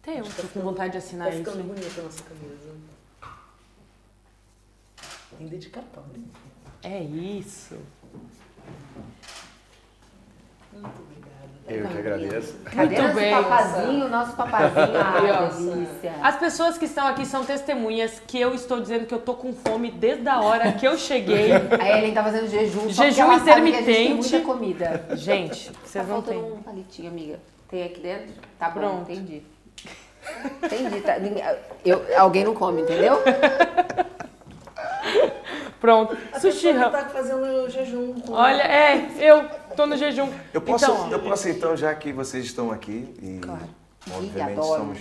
Até eu Tá tô com vontade de assinar Tá isso. ficando bonita a nossa camisa. Tem dedicatório. É isso. Muito obrigada. Eu que agradeço. Cadê Muito nosso bem. papazinho? Nosso papazinho. Ó. Ah, delícia. As pessoas que estão aqui são testemunhas que eu estou dizendo que eu tô com fome desde a hora que eu cheguei. A Ellen tá fazendo jejum. Jejum porque ela sabe que a gente tem intermitente. muita comida. Gente, Tá vocês não faltando têm. um palitinho, amiga. Tem aqui dentro? Tá bom, Pronto. entendi. Entendi. Tá, ninguém- eu, alguém não come, entendeu? Pronto. A Sushi que tá fazendo jejum com... Olha, é, eu tô no jejum. Eu posso, Então, eu posso então, já que vocês estão aqui e Claro. obviamente Ih, somos,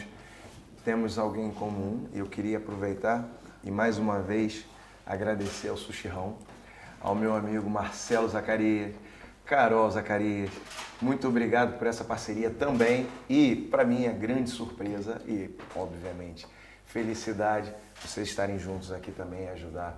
temos alguém em comum, eu queria aproveitar e mais uma vez agradecer ao Sushirão, ao meu amigo Marcelo Zacarias, Carol Zacarias. Muito obrigado por essa parceria também e para minha grande surpresa e obviamente felicidade vocês estarem juntos aqui também e ajudar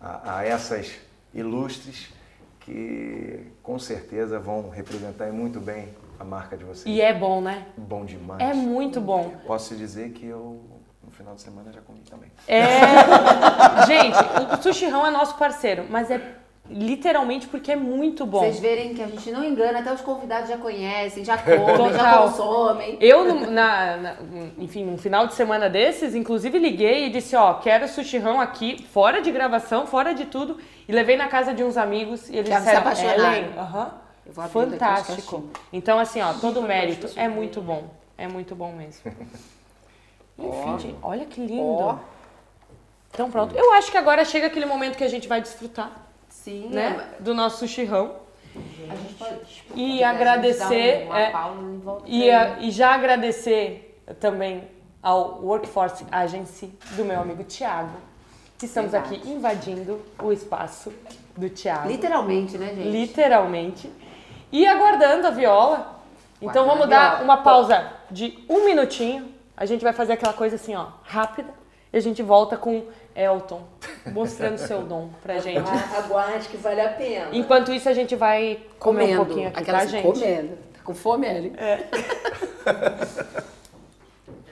a, a essas ilustres que com certeza vão representar muito bem a marca de vocês. E é bom, né? Bom demais. É muito bom. Posso dizer que eu no final de semana já comi também. É. Gente, o Sushi Rão é nosso parceiro, mas é literalmente porque é muito bom. Vocês verem que a gente não engana, até os convidados já conhecem, já comem, já consomem. Eu, no- na, na- enfim, num final de semana desses, inclusive liguei e disse, ó, quero sushi rão aqui, fora de gravação, fora de tudo, e levei na casa de uns amigos e eles Já se disseram, apaixonaram. Ellen, aham, aqui as fantástico. caixinhas. Então, assim, ó, todo o mérito é muito bom, é muito bom mesmo. Enfim, gente, olha que lindo. Ó. Então pronto, eu acho que agora chega aquele momento que a gente vai desfrutar, Sim, né, do nosso sushi rão. A gente pode. E agradecer, é, e E, a- e já agradecer também ao Workforce Agency do meu amigo Tiago, que estamos Verdade. aqui invadindo o espaço do Tiago. Literalmente, né, gente? Literalmente. E aguardando a viola. Então Guardando vamos dar uma pausa de um minutinho. A gente vai fazer aquela coisa assim, ó, rápida. E a gente volta com Elton mostrando seu dom pra gente. Ah, Aguarde que vale a pena. Enquanto isso, a gente vai comer Comendo. um pouquinho aqui, Aquelas tá, gente? comendo. Tá com fome, Ellen? É.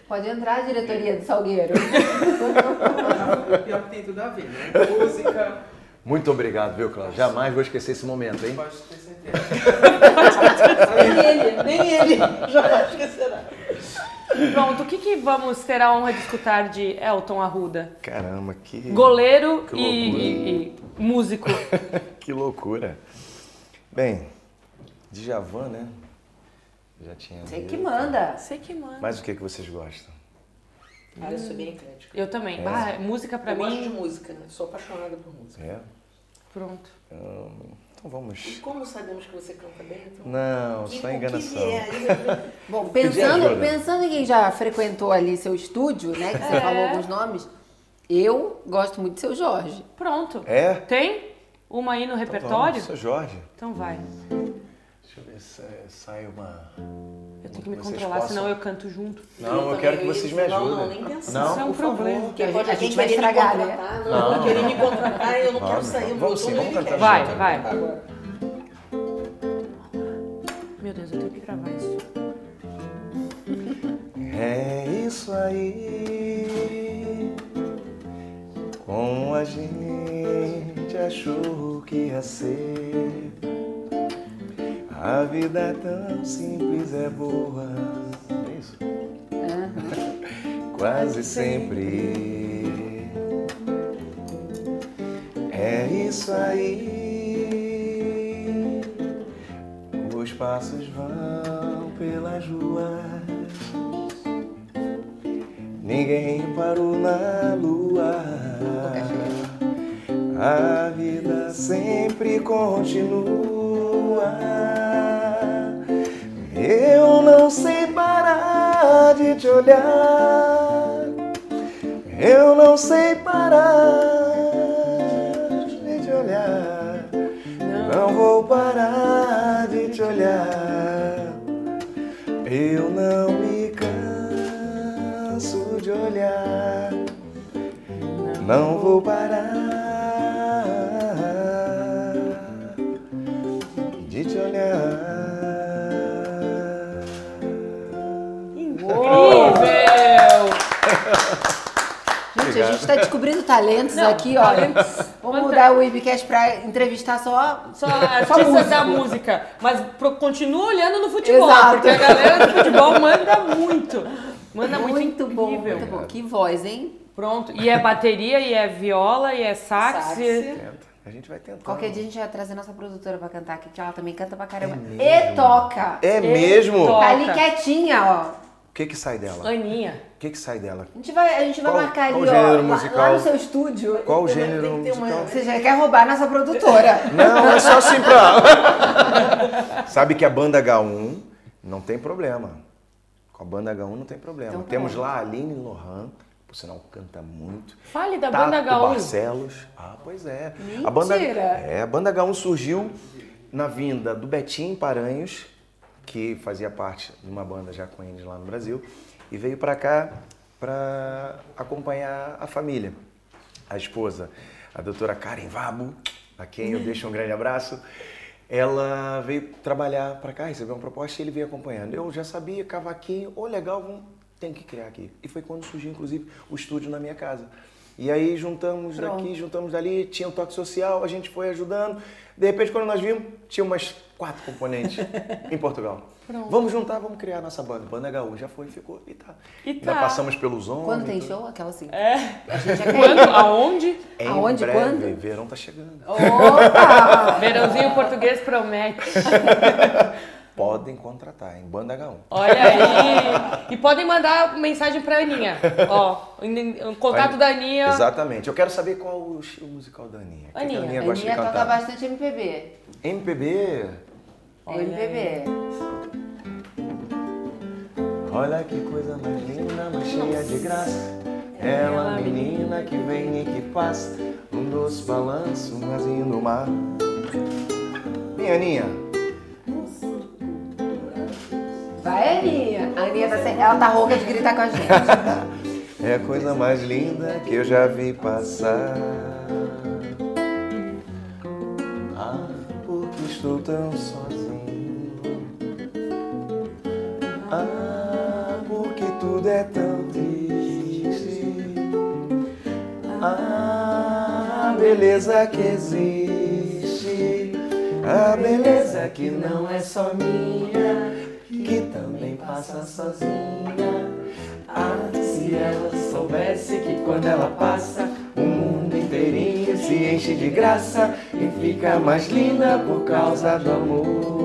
Pode entrar, diretoria do Salgueiro. Pior que tem tudo a ver, né? Música, Muito obrigado, viu, Cláudio? Jamais vou esquecer esse momento, hein? pode ter certeza. Nem ele, nem ele jamais esquecerá. Pronto, o que, que vamos ter a honra de escutar de Elton Arruda? Caramba, que Goleiro Que e, e- e músico. que loucura. Bem, Djavan, né? Já tinha. Você que manda. Sei que mano. Mas o que que vocês gostam? Cara, eu sou bem eclética. Eu também. É. Ah, música pra eu gosto de mim. música, né? Sou apaixonada por música. É? Pronto. Hum, então vamos. Como sabemos que você canta bem, então... Não, Que- só enganação. aí, Bom, pensando, pensando em quem já frequentou ali seu estúdio, né? Que você É. falou alguns nomes. Eu gosto muito do seu Jorge. Pronto. É? Tem uma aí no Então repertório? vamos, Sou Jorge. Então vai. Deixa eu ver se sai uma. Eu tenho que me controlar, possam- senão eu canto junto. Não, eu quero que vocês me ajudem. não, nem pensar. Não? Isso é um problema. Porque A gente- pode a gente vai querer me estragar, né? contratar, Não. Não, querer me contratar e eu não quero sair. vamos eu sim, vamos cantar. Vai, vai. Agora. Meu Deus, eu tenho que gravar isso. É isso aí. Como a gente achou que ia ser. A vida é tão simples, é boa. É isso? Quase sempre. É isso aí. Os passos vão pelas ruas. Ninguém parou na lua. A vida sempre continua. Eu não sei parar de te olhar. Eu não sei parar de te olhar. Não vou parar de te olhar. Eu não me canso de olhar. Não vou parar A gente tá descobrindo talentos aqui, ó. Vamos mudar o Webcast pra entrevistar só. Só artistas música. da música. Mas pro- continua olhando no futebol, Exato. porque a galera do futebol manda muito. Manda muito, Muito bom, incrível. muito bom. Que voz, hein? Pronto. E é bateria, e é viola, e é sax. Sax. e- Tenta. A gente vai tentar. Qualquer dia a gente vai trazer nossa produtora pra cantar aqui, que ela também canta pra caramba. mesmo? e toca. É mesmo? Toca. Tá ali quietinha, ó. O que que sai dela? Aninha. O que que sai dela? A gente vai, a gente vai Qual- marcar ali, ó. musical? Lá no seu estúdio. Qual o Tem- gênero tem que ter uma- musical? Você já quer roubar nossa produtora. Não, é só assim pra. Sabe que a banda H1 não tem problema. Com a banda H1 não tem problema. Então, Temos pronto. lá a Aline Lohan, por sinal canta muito. Fale da Tato banda H1. Barcelos. Ah, pois é. A banda, Mentira. é, a banda H1 surgiu na vinda do Betinho Paranhos, que fazia parte de uma banda já com eles lá no Brasil, e veio pra cá para acompanhar a família. A esposa, a doutora Karen Vabo, a quem eu deixo um grande abraço, ela veio trabalhar pra cá, recebeu uma proposta e ele veio acompanhando. Eu já sabia, cavaquinho, ô legal, vamos, tem que criar aqui. E foi quando surgiu, inclusive, o estúdio na minha casa. E aí juntamos daqui, juntamos dali, tinha o toque social, a gente foi ajudando. De repente, quando nós vimos, tinha umas quatro componentes em Portugal. Vamos juntar, vamos criar a nossa banda. Banda H1 já foi, ficou e tá. E Ainda tá. passamos pelos homens. Quando tem show? Aquela assim. É. A gente já quer Quando? Aonde? Em Aonde, breve, quando? verão tá chegando. Opa! Verãozinho português promete. Podem contratar em Banda H1. Olha aí. E podem mandar mensagem pra Aninha. Ó, o contato da Aninha. Exatamente. Eu quero saber qual o estilo musical da Aninha. O que que Aninha. a Aninha A gosta de Aninha toca bastante MPB. MPB. Olha MPB. Olha que coisa mais linda, mais cheia de graça. Ela, menina que vem e que passa, um doce balanço, um azinho no mar. Minha Aninha, Vai, Aninha. A Aninha tá sem... Ela tá rouca de gritar com a gente. é a coisa mais linda que eu já vi passar. Ah, porque estou tão sozinho. Ah, porque tudo é tão triste. Ah, a beleza que existe. A beleza que não é só minha, que também passa sozinha. Ah, se ela soubesse que quando ela passa, o mundo inteirinho se enche de graça e fica mais linda por causa do amor.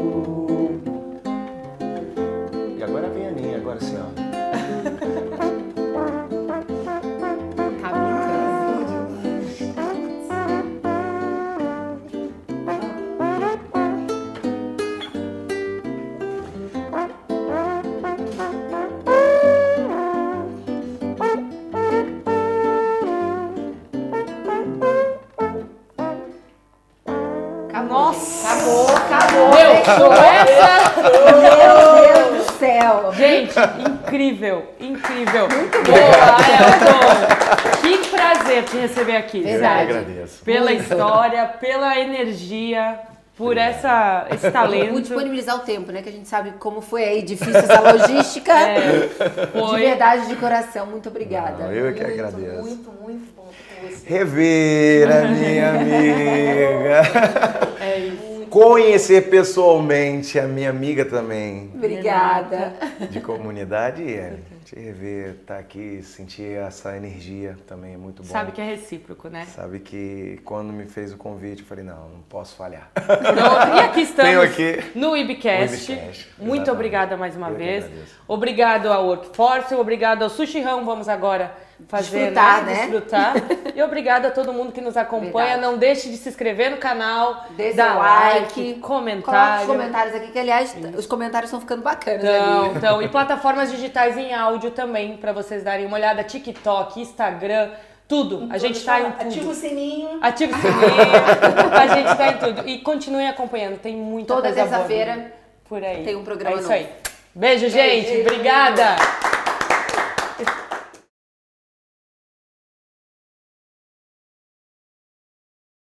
Incrível, incrível. Muito Boa, Elton. Que prazer te receber aqui. Verdade. Eu que agradeço. Pela história, pela energia, por essa, esse Por talento. disponibilizar o tempo, né? Que a gente sabe como foi aí difícil essa logística. É, De verdade, de coração, muito obrigada. Não, eu é que Muito, agradeço. Muito, muito bom com você. Rever a minha amiga. É isso. Conhecer pessoalmente a minha amiga também Obrigada. de comunidade e é, te rever, estar aqui, sentir essa energia também é muito bom. Sabe que é recíproco, né? Sabe que quando me fez o convite, eu falei, não, não posso falhar. Pronto. E aqui estamos Tenho aqui no Ibcast. Ibcast, Muito obrigada mais uma Eu vez. Obrigado ao Workforce, obrigado ao Sushi Rão. Vamos agora fazer Desfrutar, né? né? Desfrutar. E obrigado a todo mundo que nos acompanha. Verdade. Não deixe de se inscrever no canal, dar like, like, comentário. os comentários aqui, que aliás, os comentários estão ficando bacanas Então, ali. então, e plataformas digitais em áudio também, pra vocês darem uma olhada. TikTok, Instagram, tudo. A gente tá em tudo. Ativa o sininho. Ativa o sininho. a gente tá em tudo. E continuem acompanhando, tem muita Toda coisa boa terça-feira por aí. tem um programa É isso novo. aí. Beijo, gente. Obrigada.